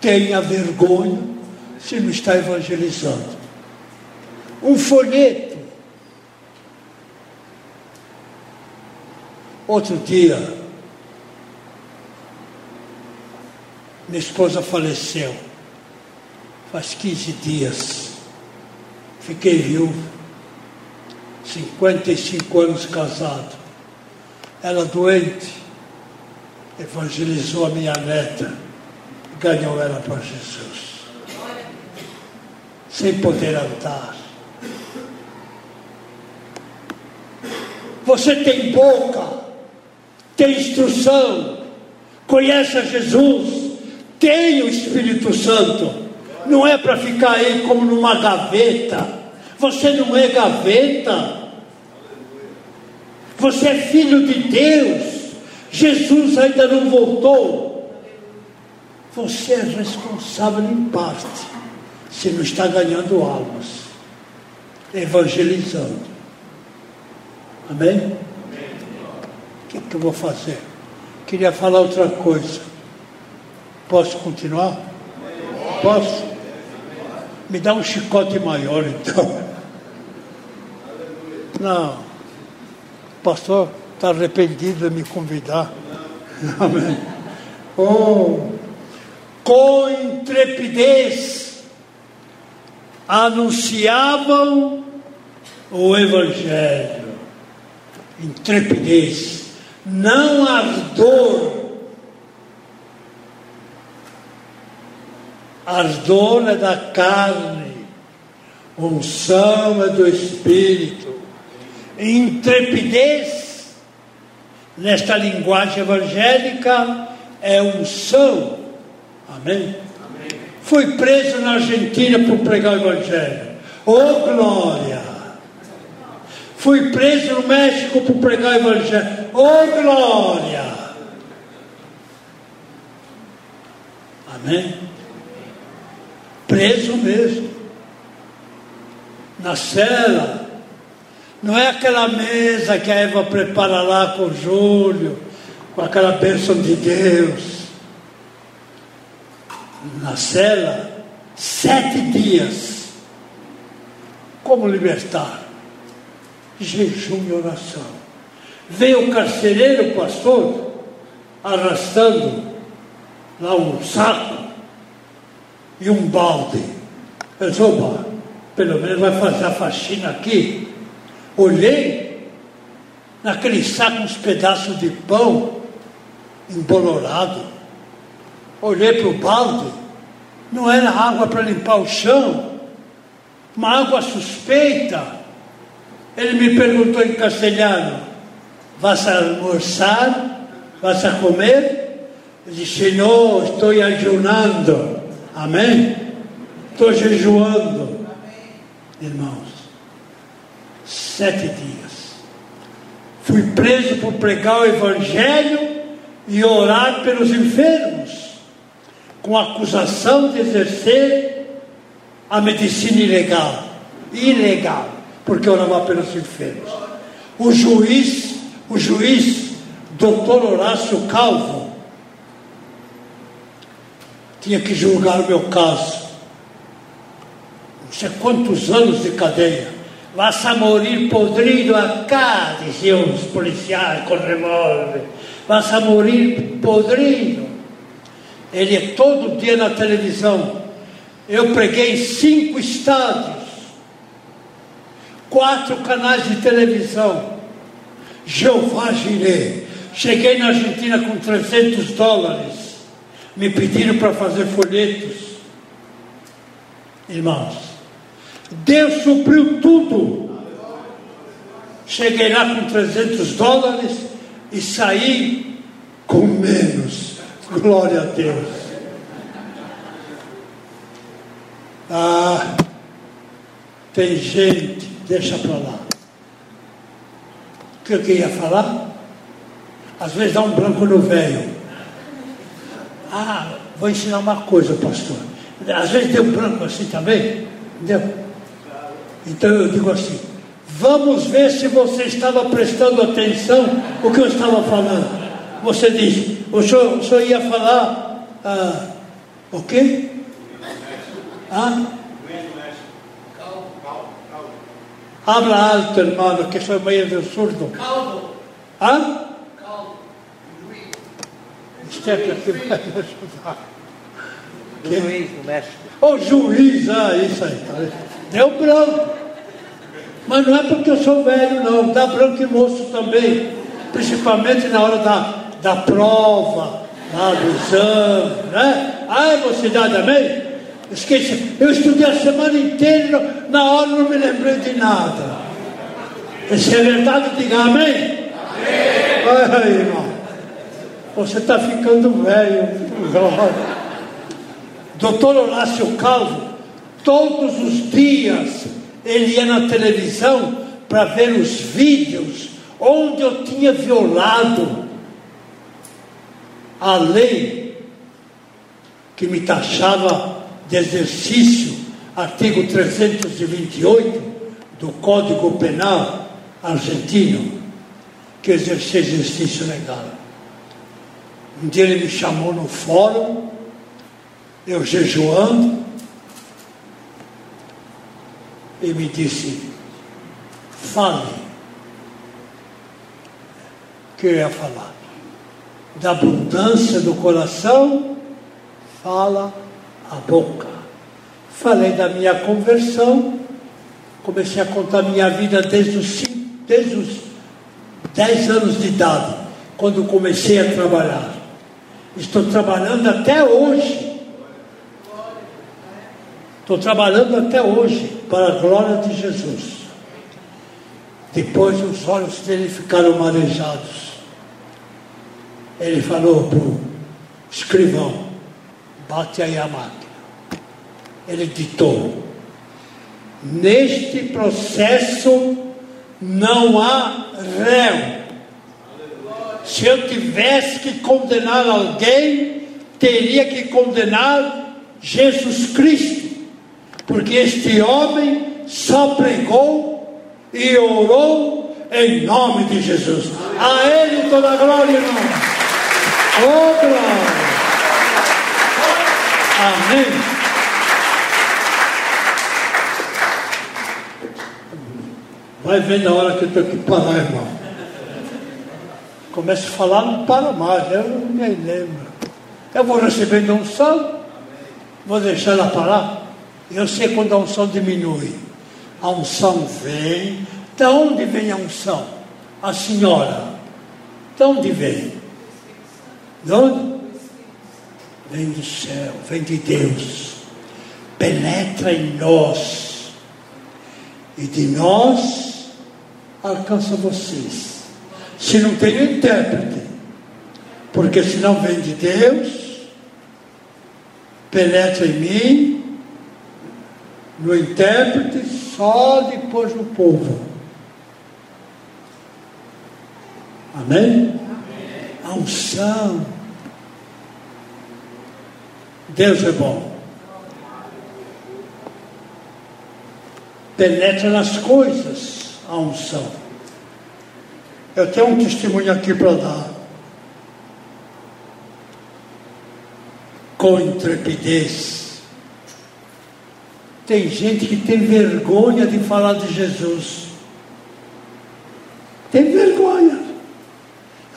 S1: Tenha vergonha se não está evangelizando. Um folheto. Outro dia, minha esposa faleceu, faz 15 dias. Fiquei viúvo, 55 anos casado. Ela doente, evangelizou a minha neta, ganhou ela para Jesus. Sem poder andar. Você tem boca, tem instrução, conhece a Jesus, tem o Espírito Santo não é para ficar aí como numa gaveta. Você não é gaveta. Você é filho de Deus. Jesus ainda não voltou. Você é responsável em parte, se não está ganhando almas, evangelizando. Amém? O que, que eu vou fazer? Queria falar outra coisa. Posso continuar? Posso? Me dá um chicote maior então. Não. O pastor está arrependido de me convidar. Amém. Oh, com intrepidez anunciavam o Evangelho. Intrepidez, não ardor ardor é da carne, Unção é do Espírito. Intrepidez, nesta linguagem evangélica, é unção. Amém? Fui preso na Argentina por pregar o Evangelho. Oh glória! Fui preso no México por pregar o Evangelho. Oh glória! Amém? Preso mesmo. Na cela. Não é aquela mesa que a Eva prepara lá com o Júlio, com aquela bênção de Deus. Na cela, sete dias. Como libertar? Jejum e oração. Veio o carcereiro, pastor, arrastando lá um saco e um balde. Eu disse, opa, pelo menos vai fazer a faxina aqui. Olhei, naquele saco uns pedaços de pão embolorado. Olhei para o balde, não era água para limpar o chão, uma água suspeita. Ele me perguntou em castelhano, vas a almoçar? Vas a comer? Eu disse, não, estou ayunando. Amém? Estou jejuando. Irmãos, sete dias. Fui preso por pregar o Evangelho e orar pelos enfermos, com acusação de exercer a medicina ilegal. Ilegal, porque orava pelos enfermos. O juiz, o juiz, doutor Horácio Calvo, tinha que julgar o meu caso. Não sei quantos anos de cadeia. Vas a morir podrido acá, diziam os policiais com revólver. Vas a morir podrido. Ele é todo dia na televisão. Eu preguei cinco estádios, quatro canais de televisão. Jeová Jireh. Cheguei na Argentina com 300 dólares me pediram para fazer folhetos. Irmãos, Deus supriu tudo. Cheguei lá com 300 dólares e saí com menos. Glória a Deus. Ah, tem gente, deixa para lá. O que eu queria falar? Às vezes dá um branco no velho. Ah, vou ensinar uma coisa, pastor. Às vezes deu branco assim também, entendeu? Então eu digo assim: vamos ver se você estava prestando atenção o que eu estava falando. Você diz, o senhor, o senhor ia falar ah, o quê? Ah? Habla alto, hermano, que soy meio do surdo.
S2: Caldo.
S1: Ah? Aqui vai me ajudar. Que?
S3: juiz no México.
S1: Ô juiz, ah, isso aí, tá? Deu branco. Mas não é porque eu sou velho, não. Dá branco e moço também. Principalmente na hora da, da prova, lá do exame, né? Ai, mocidade, amém? Esqueci. Eu estudei a semana inteira, na hora não me lembrei de nada. Se é verdade, diga amém. Amém. Ai, irmão. Você está ficando velho. Doutor Horácio Calvo, todos os dias ele ia na televisão para ver os vídeos onde eu tinha violado a lei que me taxava de exercício, artigo 328 do Código Penal argentino, que exercia exercício legal. Um dia ele me chamou no fórum, eu jejuando, e me disse, fale. Que eu ia falar? Da abundância do coração, fala a boca. Falei da minha conversão, comecei a contar minha vida desde os, cinco, desde os 10 anos de idade, quando comecei a trabalhar. Estou trabalhando até hoje. Estou trabalhando até hoje para a glória de Jesus. Depois os olhos dele ficaram marejados. Ele falou para o escrivão, bate aí a máquina. Ele ditou, neste processo não há réu. Se eu tivesse que condenar alguém, teria que condenar Jesus Cristo porque este homem só pregou e orou em nome de Jesus. A Ele toda a glória, irmão. Oh, glória. Amém. Vai ver na hora que eu tenho que parar, irmão. Começo a falar, não para mais, eu não me lembro. Eu vou recebendo salmo, vou deixar ela parar. Eu sei quando a unção diminui. A unção vem. De onde vem a unção? A senhora. De onde vem? De onde? Vem do céu, vem de Deus. Penetra em nós. E de nós alcança vocês. Se não tem um intérprete, porque se não vem de Deus, penetra em mim no intérprete, só depois no povo. Amém? Amém. A unção. Deus é bom. Penetra nas coisas a unção. Eu tenho um testemunho aqui para dar. Com intrepidez tem gente que tem vergonha de falar de Jesus. Tem vergonha.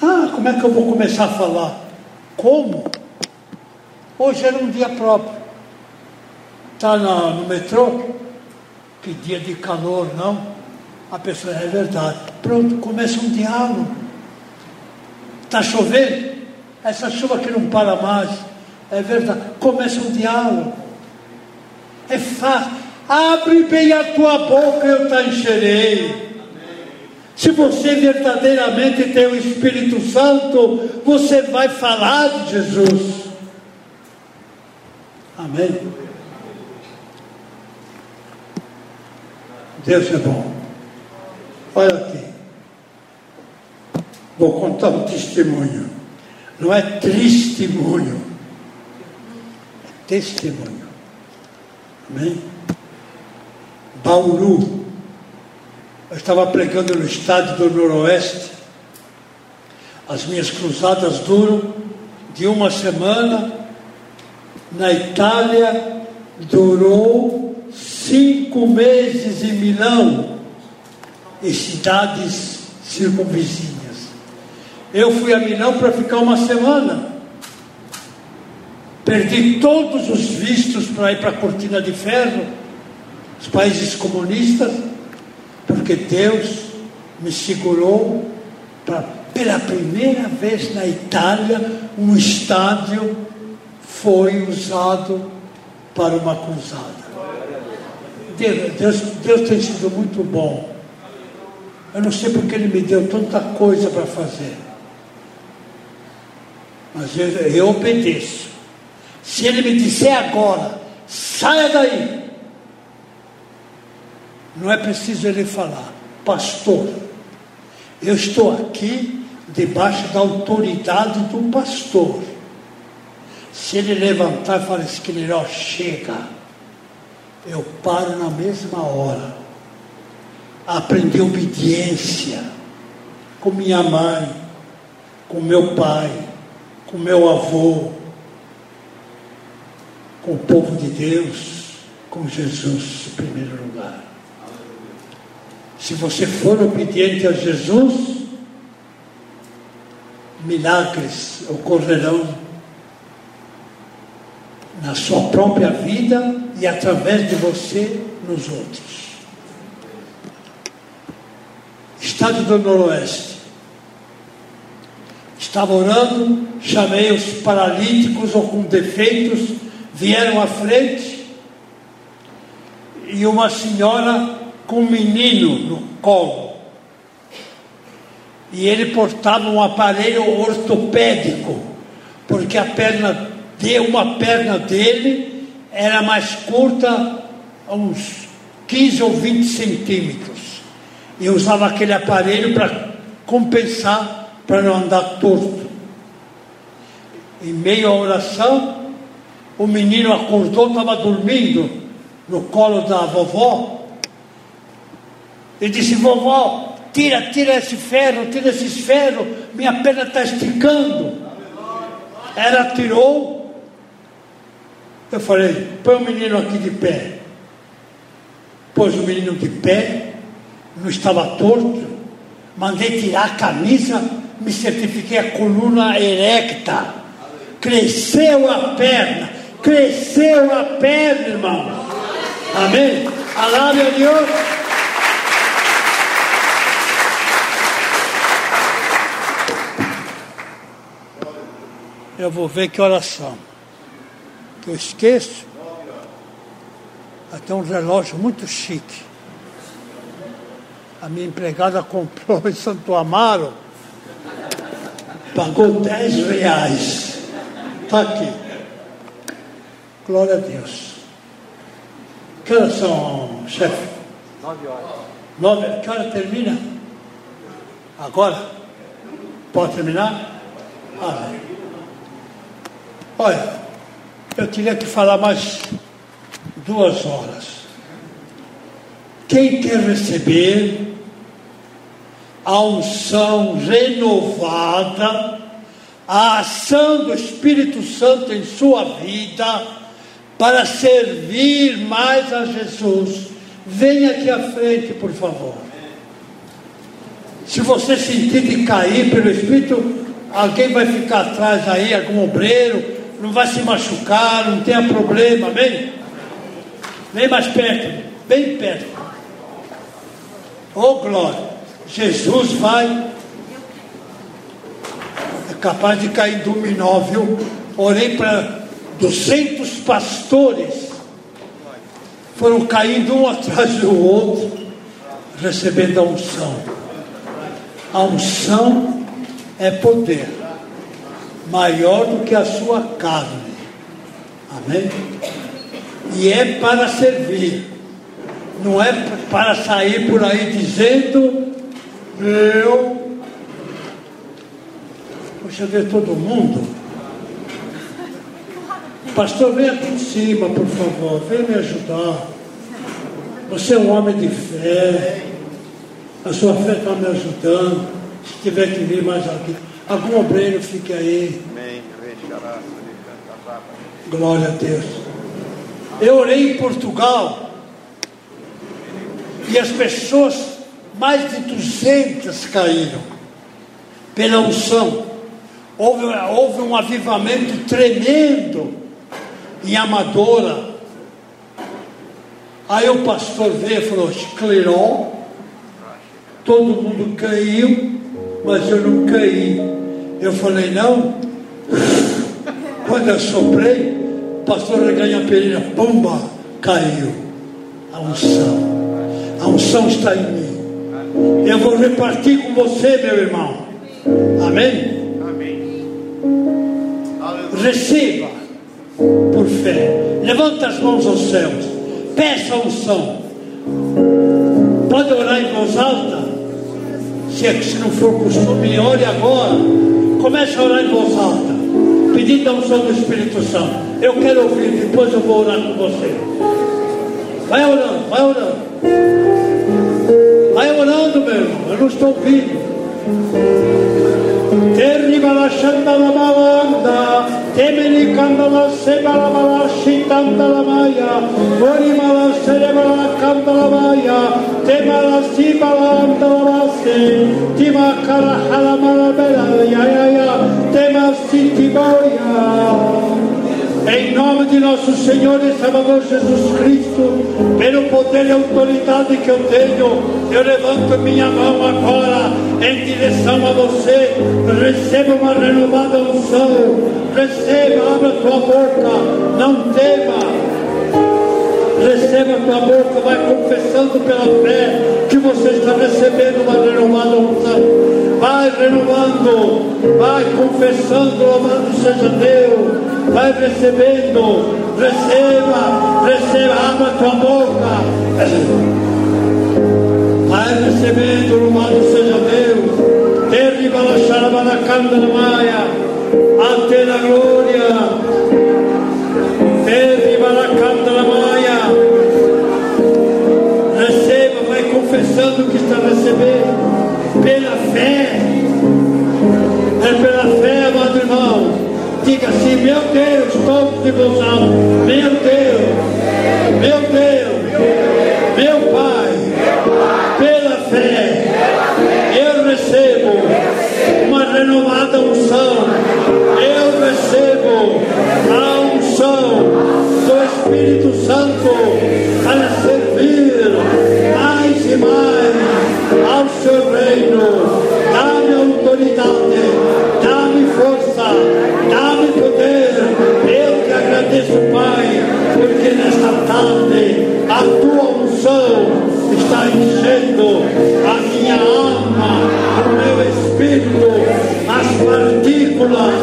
S1: Ah, como é que eu vou começar a falar? Como? Hoje era um dia próprio. Está no metrô? Que dia de calor, não? A pessoa, é verdade. Pronto, começa um diálogo. Está chovendo? Essa chuva que não para mais. É verdade. Começa um diálogo. É fácil. Abre bem a tua boca, eu te encherei. Se você verdadeiramente tem o Espírito Santo, você vai falar de Jesus. Amém? Deus é bom. Olha aqui. Vou contar um testemunho. Não é testemunho. É testemunho. Amém? Bauru. Eu estava pregando no estádio do Noroeste. As minhas cruzadas duram de uma semana. Na Itália durou cinco meses em Milão e cidades circunvizinhas. Eu fui a Milão para ficar uma semana. Perdi todos os vistos para ir para a cortina de ferro, os países comunistas, porque Deus me segurou para, pela primeira vez na Itália, um estádio foi usado para uma cruzada. Deus, Deus, tem sido muito bom. Eu não sei porque Ele me deu tanta coisa para fazer. Mas eu, eu obedeço. Se ele me disser agora, saia daí, não é preciso ele falar, pastor, eu estou aqui debaixo da autoridade do pastor. Se ele levantar e falar, esquiliró, chega, eu paro na mesma hora. Aprendi obediência com minha mãe, com meu pai, com meu avô, com o povo de Deus, com Jesus em primeiro lugar. Se você for obediente a Jesus, milagres ocorrerão na sua própria vida e através de você nos outros. Estado do Noroeste. Estava orando, chamei os paralíticos ou com defeitos vieram à frente e uma senhora com um menino no colo. E ele portava um aparelho ortopédico, porque a perna de uma perna dele era mais curta, uns 15 ou 20 centímetros. E usava aquele aparelho para compensar, para não andar torto. Em meio à oração, o menino acordou, estava dormindo no colo da vovó. E disse: Vovó, tira, tira esse ferro, tira esse ferro, minha perna está esticando. Ela tirou. Eu falei: põe o menino aqui de pé. Pôs o menino de pé, não estava torto. Mandei tirar a camisa, me certifiquei a coluna erecta. Cresceu a perna, cresceu a perna, irmão. Amém? Alabe a Deus. Eu vou ver que oração. Que eu esqueço. Até um relógio muito chique. A minha empregada comprou em Santo Amaro. Pagou 10 reais. Está aqui. Glória a Deus. Que horas são, chefe?
S3: Nove horas.
S1: Nove. Que hora termina? Agora? Pode terminar? Amém. Olha, eu teria que falar mais duas horas. Quem quer receber a unção renovada, a ação do Espírito Santo em sua vida, para servir mais a Jesus, venha aqui à frente, por favor. Se você sentir de cair pelo Espírito, alguém vai ficar atrás aí, algum obreiro, não vai se machucar, não tenha problema, amém? Vem mais perto, bem perto. Oh glória, Jesus vai. É capaz de cair dominó, viu? Orei para 200 pastores. Foram caindo um atrás do outro, recebendo a unção. A unção é poder maior do que a sua carne. Amém? E é para servir, não é para sair por aí dizendo, eu. Poxa, ver todo mundo. Pastor, vem aqui em cima, por favor, vem me ajudar. Você é um homem de fé, a sua fé está me ajudando. Se tiver que vir mais aqui, algum obreiro fique aí. Glória a Deus. Eu orei em Portugal e as pessoas, mais de 200 caíram pela unção. Houve, houve um avivamento tremendo em Amadora. Aí o pastor veio e falou: esclerol, todo mundo caiu, mas eu não caí. Eu falei: não. Quando eu soprei, o pastor reganha a perina, pumba, caiu. A unção. A unção está em mim. Eu vou repartir com você, meu irmão. Amém?
S2: Amém.
S1: Receba por fé. Levanta as mãos aos céus. Peça unção. Pode orar em voz alta. Se, é que se não for costume, ore agora. Comece a orar em voz alta. Pedindo a unção do Espírito Santo. Eu quero ouvir, depois eu vou orar com você. Vai orando, vai orando. Orando, meu irmão. Eu não estou ouvindo. Terribala Shandala Malanda, Temeni Kandala Sebala Mala Shitandala Maya, Vorimala Cerebala Kandala Maya, Temala Sibala Andala Se, Timakara Halamala Bela, Yaya, Tema Sitiboya. Em nome de nosso Senhor e Salvador Jesus Cristo, pelo poder e autoridade que eu tenho, eu levanto minha mão agora em direção a você. Receba uma renovada unção. Receba, abra tua boca. Não tema. Receba tua boca, vai confessando pela fé que você está recebendo uma renovada unção. Vai renovando, vai confessando, louvado seja Deus. Vai recebendo, receba, receba, abra a tua boca. Vai recebendo, louvado seja Deus. Derriba la xarabanacanda na maia, ante a glória. Meu Deus, todos de amo. Meu Deus, meu Deus, meu Pai, pela fé, eu recebo uma renovada unção. Eu recebo a unção do Espírito Santo para servir mais e mais ao seu reino. Porque nesta tarde a tua unção está enchendo a minha alma, o meu espírito, as partículas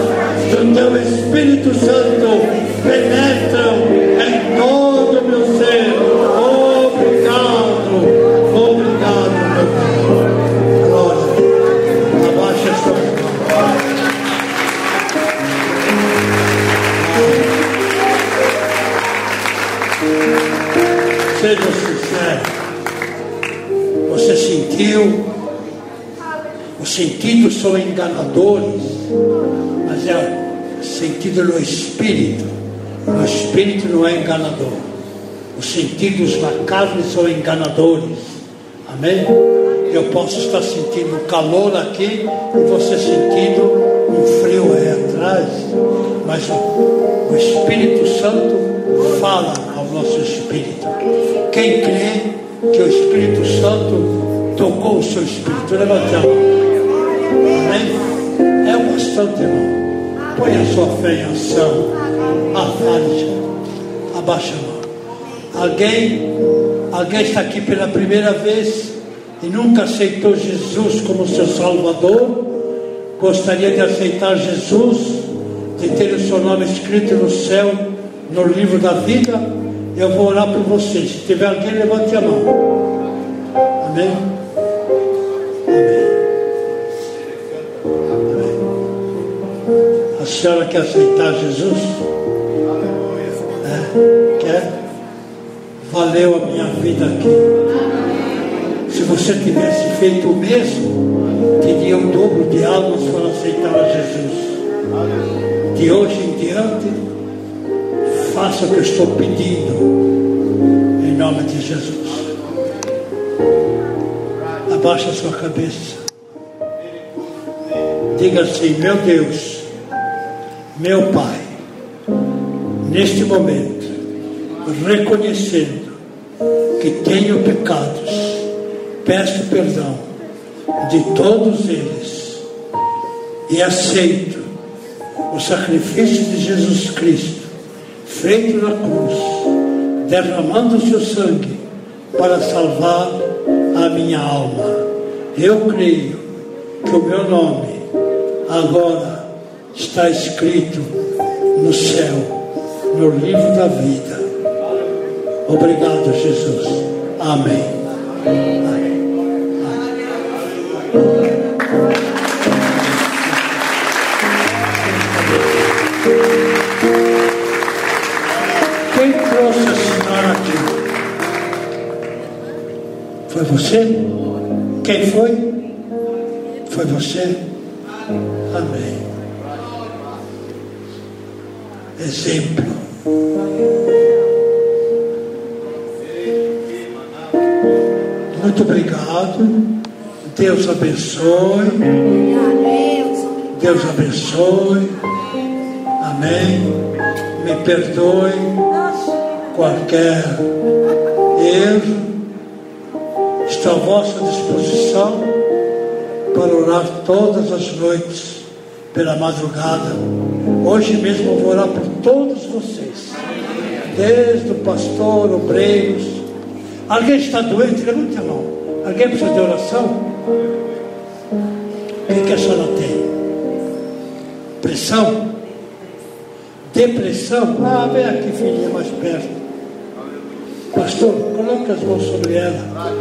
S1: do teu Espírito Santo são enganadores, mas é sentido no espírito. O espírito não é enganador. Os sentidos na carne são enganadores. Amém? Eu posso estar sentindo calor aqui e você sentindo um frio aí atrás. Mas o, Espírito Santo fala ao nosso espírito. Quem crê que o Espírito Santo tocou o seu espírito, levante a mão. É o bastante, irmão. Põe a sua fé em ação. Afale. Abaixa a mão. Alguém, alguém está aqui pela primeira vez e nunca aceitou Jesus como seu Salvador? Gostaria de aceitar Jesus, de ter o seu nome escrito no céu, no livro da vida? Eu vou orar por você. Se tiver alguém, levante a mão. Amém? Amém. A senhora quer aceitar Jesus? É? Quer? Valeu a minha vida aqui. Se você tivesse feito o mesmo, teria o dobro de almas para aceitar a Jesus. De hoje em diante, faça o que eu estou pedindo, em nome de Jesus. Abaixa sua cabeça. Diga assim: Meu Deus, meu Pai, neste momento, reconhecendo que tenho pecados, peço perdão de todos eles e aceito o sacrifício de Jesus Cristo, feito na cruz, derramando o seu sangue para salvar a minha alma. Eu creio que o meu nome agora está escrito no céu, no livro da vida. Obrigado, Jesus. Amém. Quem trouxe a senhora aqui? Foi você? Quem foi? Foi você? Exemplo. Muito obrigado. Deus abençoe. Deus abençoe. Amém. Me perdoe qualquer erro. Estou à vossa disposição para orar todas as noites
S2: pela madrugada. Hoje mesmo vou orar por todos vocês, desde o pastor, obreiros. Alguém está doente? Levante a mão. Alguém precisa de oração? O que, que a senhora tem? Pressão? Depressão? Ah, vem aqui, filhinha, mais perto. Pastor, coloque as mãos sobre ela.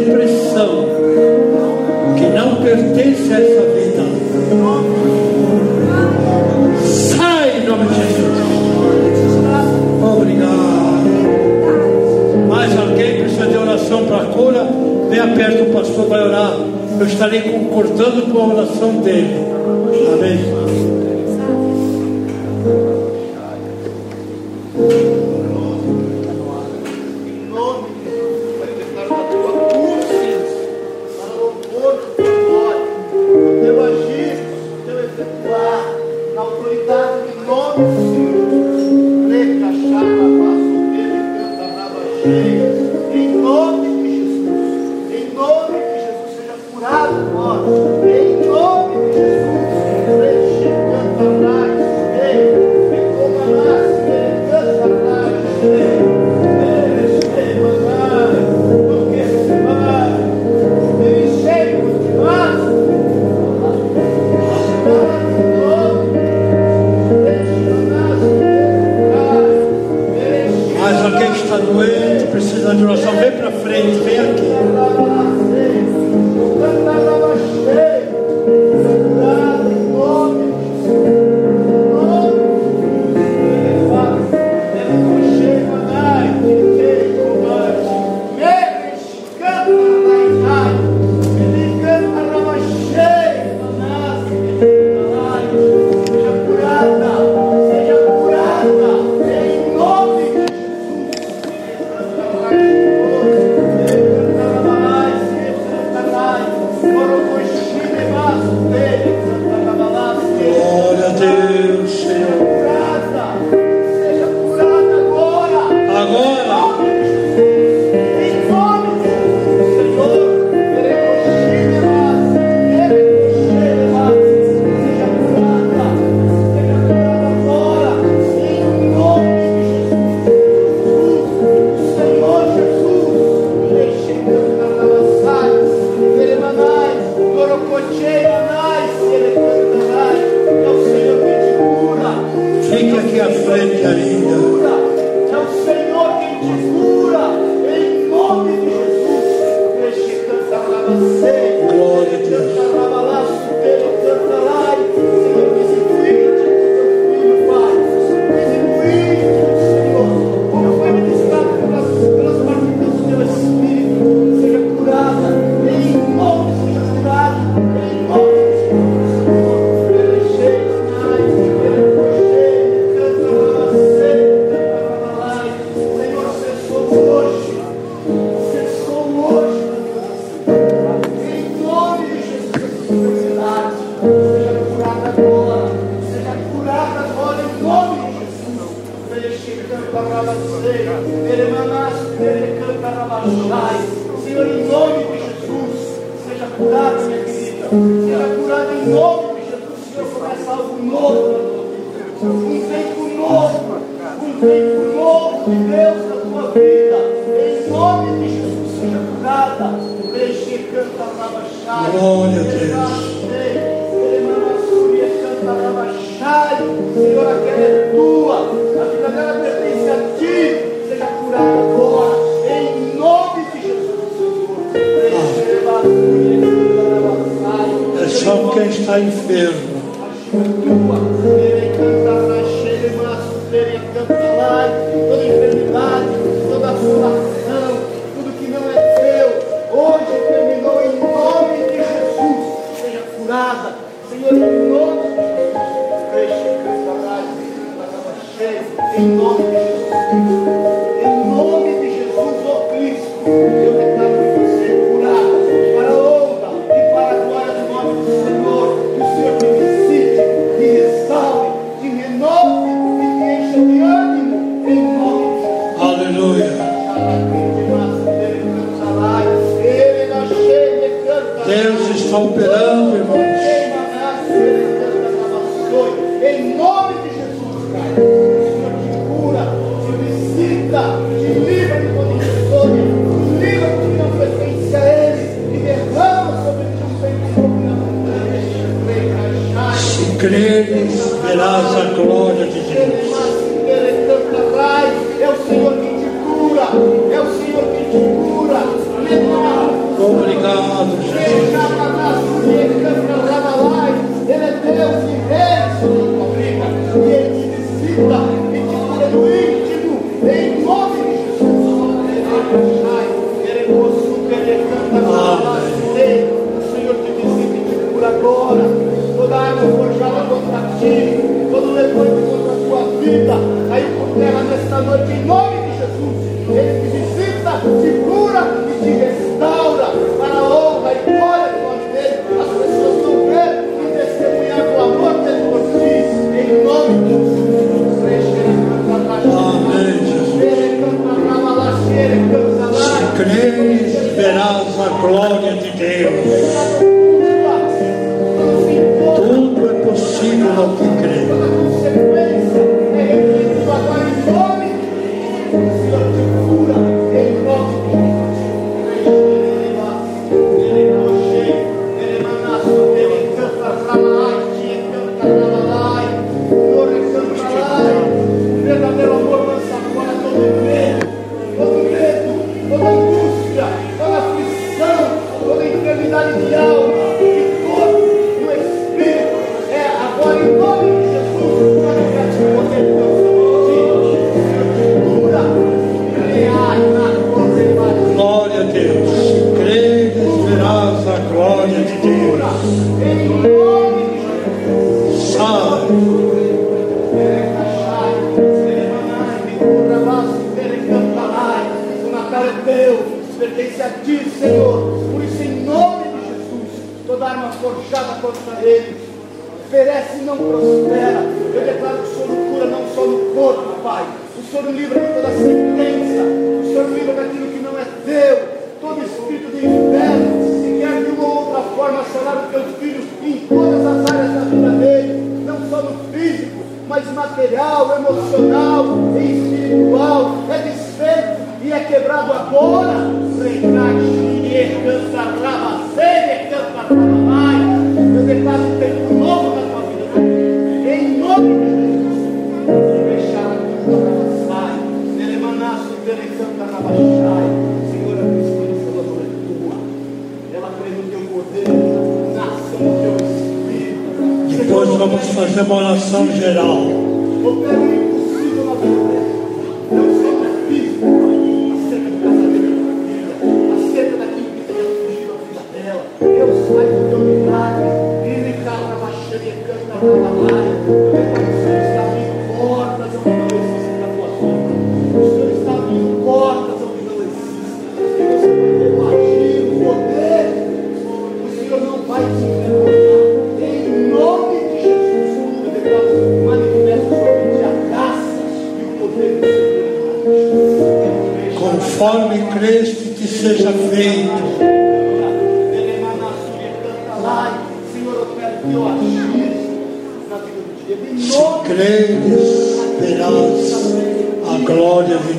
S2: depressão que não pertence a essa vida. Sai em nome de Jesus. Obrigado. Mais alguém precisa de oração para cura? Vem perto, o pastor vai orar. Eu estarei concordando com a oração dele. Amém.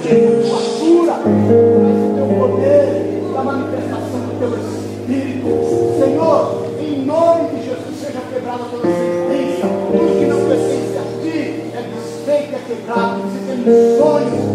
S2: Deus, a cura, mas o teu poder, da manifestação do teu Espírito. Senhor, em nome de Jesus, seja quebrada toda resistência. Tudo que não pertence a ti é desfeito, é quebrado. Se tem
S1: sonhos,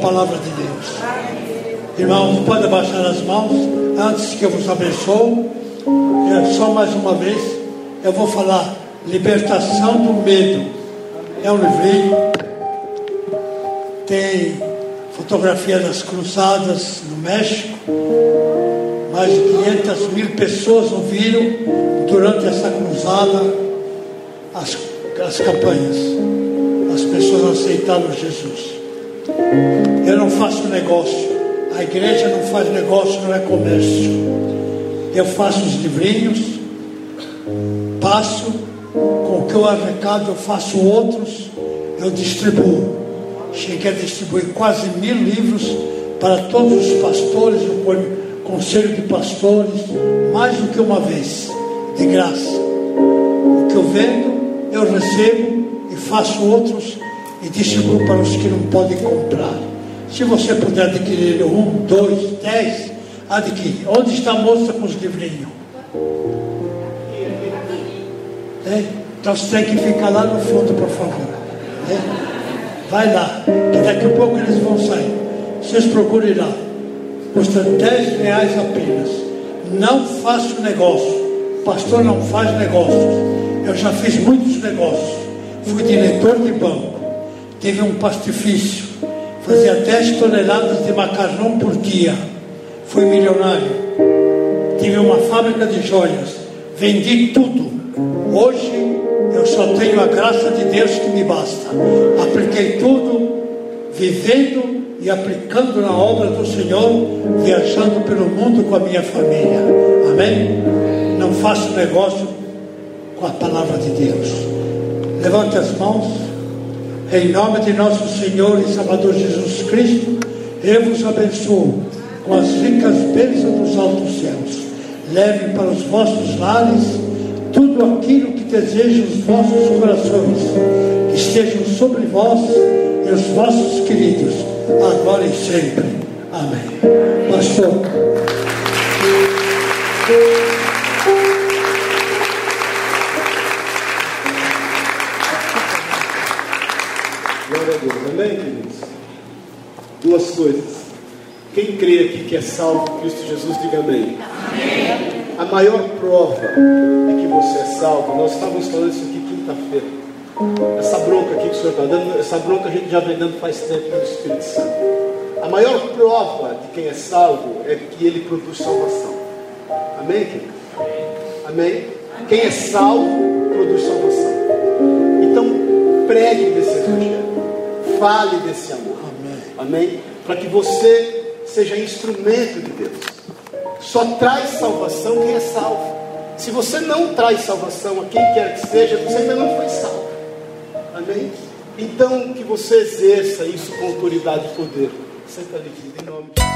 S1: palavra de Deus. Irmãos, pode abaixar as mãos antes que eu vos abençoo. É, só mais uma vez, eu vou falar libertação do medo. É um livrinho. Tem fotografia das cruzadas no México. Mais de 500 mil pessoas ouviram durante essa cruzada as, as campanhas. As pessoas aceitaram Jesus. Eu não faço negócio. A igreja não faz negócio, não é comércio. Eu faço os livrinhos, passo, com o que eu arrecado, eu faço outros, eu distribuo. Cheguei a distribuir quase mil livros para todos os pastores, o con- conselho de pastores, mais do que uma vez, de graça. O que eu vendo, eu recebo e faço outros e distribuo para os que não podem comprar. Se você puder adquirir um, dois, dez, adquire. Onde está a moça com os livrinhos? É? Então você tem que ficar lá no fundo, por favor. É? Vai lá, que daqui a pouco eles vão sair. Vocês procurem lá. Custa 10 reais apenas. Não faço negócio. Pastor não faz negócios. Eu já fiz muitos negócios. Fui diretor de banco. Tive um pastifício. Fazia 10 toneladas de macarrão por dia. Fui milionário. Tive uma fábrica de joias. Vendi tudo. Hoje eu só tenho a graça de Deus que me basta. Apliquei tudo, vivendo e aplicando na obra do Senhor, viajando pelo mundo com a minha família. Amém? Não faço negócio com a palavra de Deus. Levante as mãos. Em nome de nosso Senhor e Salvador Jesus Cristo, eu vos abençoo com as ricas bênçãos dos altos céus. Levem para os vossos lares tudo aquilo que desejam os vossos corações, que estejam sobre vós e os vossos queridos, agora e sempre. Amém. Pastor.
S2: Amém, queridos? Duas coisas. Quem crê aqui que é salvo em Cristo Jesus, diga amém. A maior prova de que você é salvo, nós estávamos falando isso aqui quinta-feira. Essa bronca aqui que o senhor está dando, essa bronca a gente já vem dando faz tempo no Espírito Santo. A maior prova de quem é salvo é que ele produz salvação. Amém, querido? Amém? Quem é salvo produz salvação. Então, pregue desse evangelho. Fale desse amor.
S1: Amém.
S2: Amém? Para que você seja instrumento de Deus. Só traz salvação quem é salvo. Se você não traz salvação a quem quer que seja, você ainda não foi salvo. Amém? Então, que você exerça isso com autoridade e poder. Senta ali, em nome de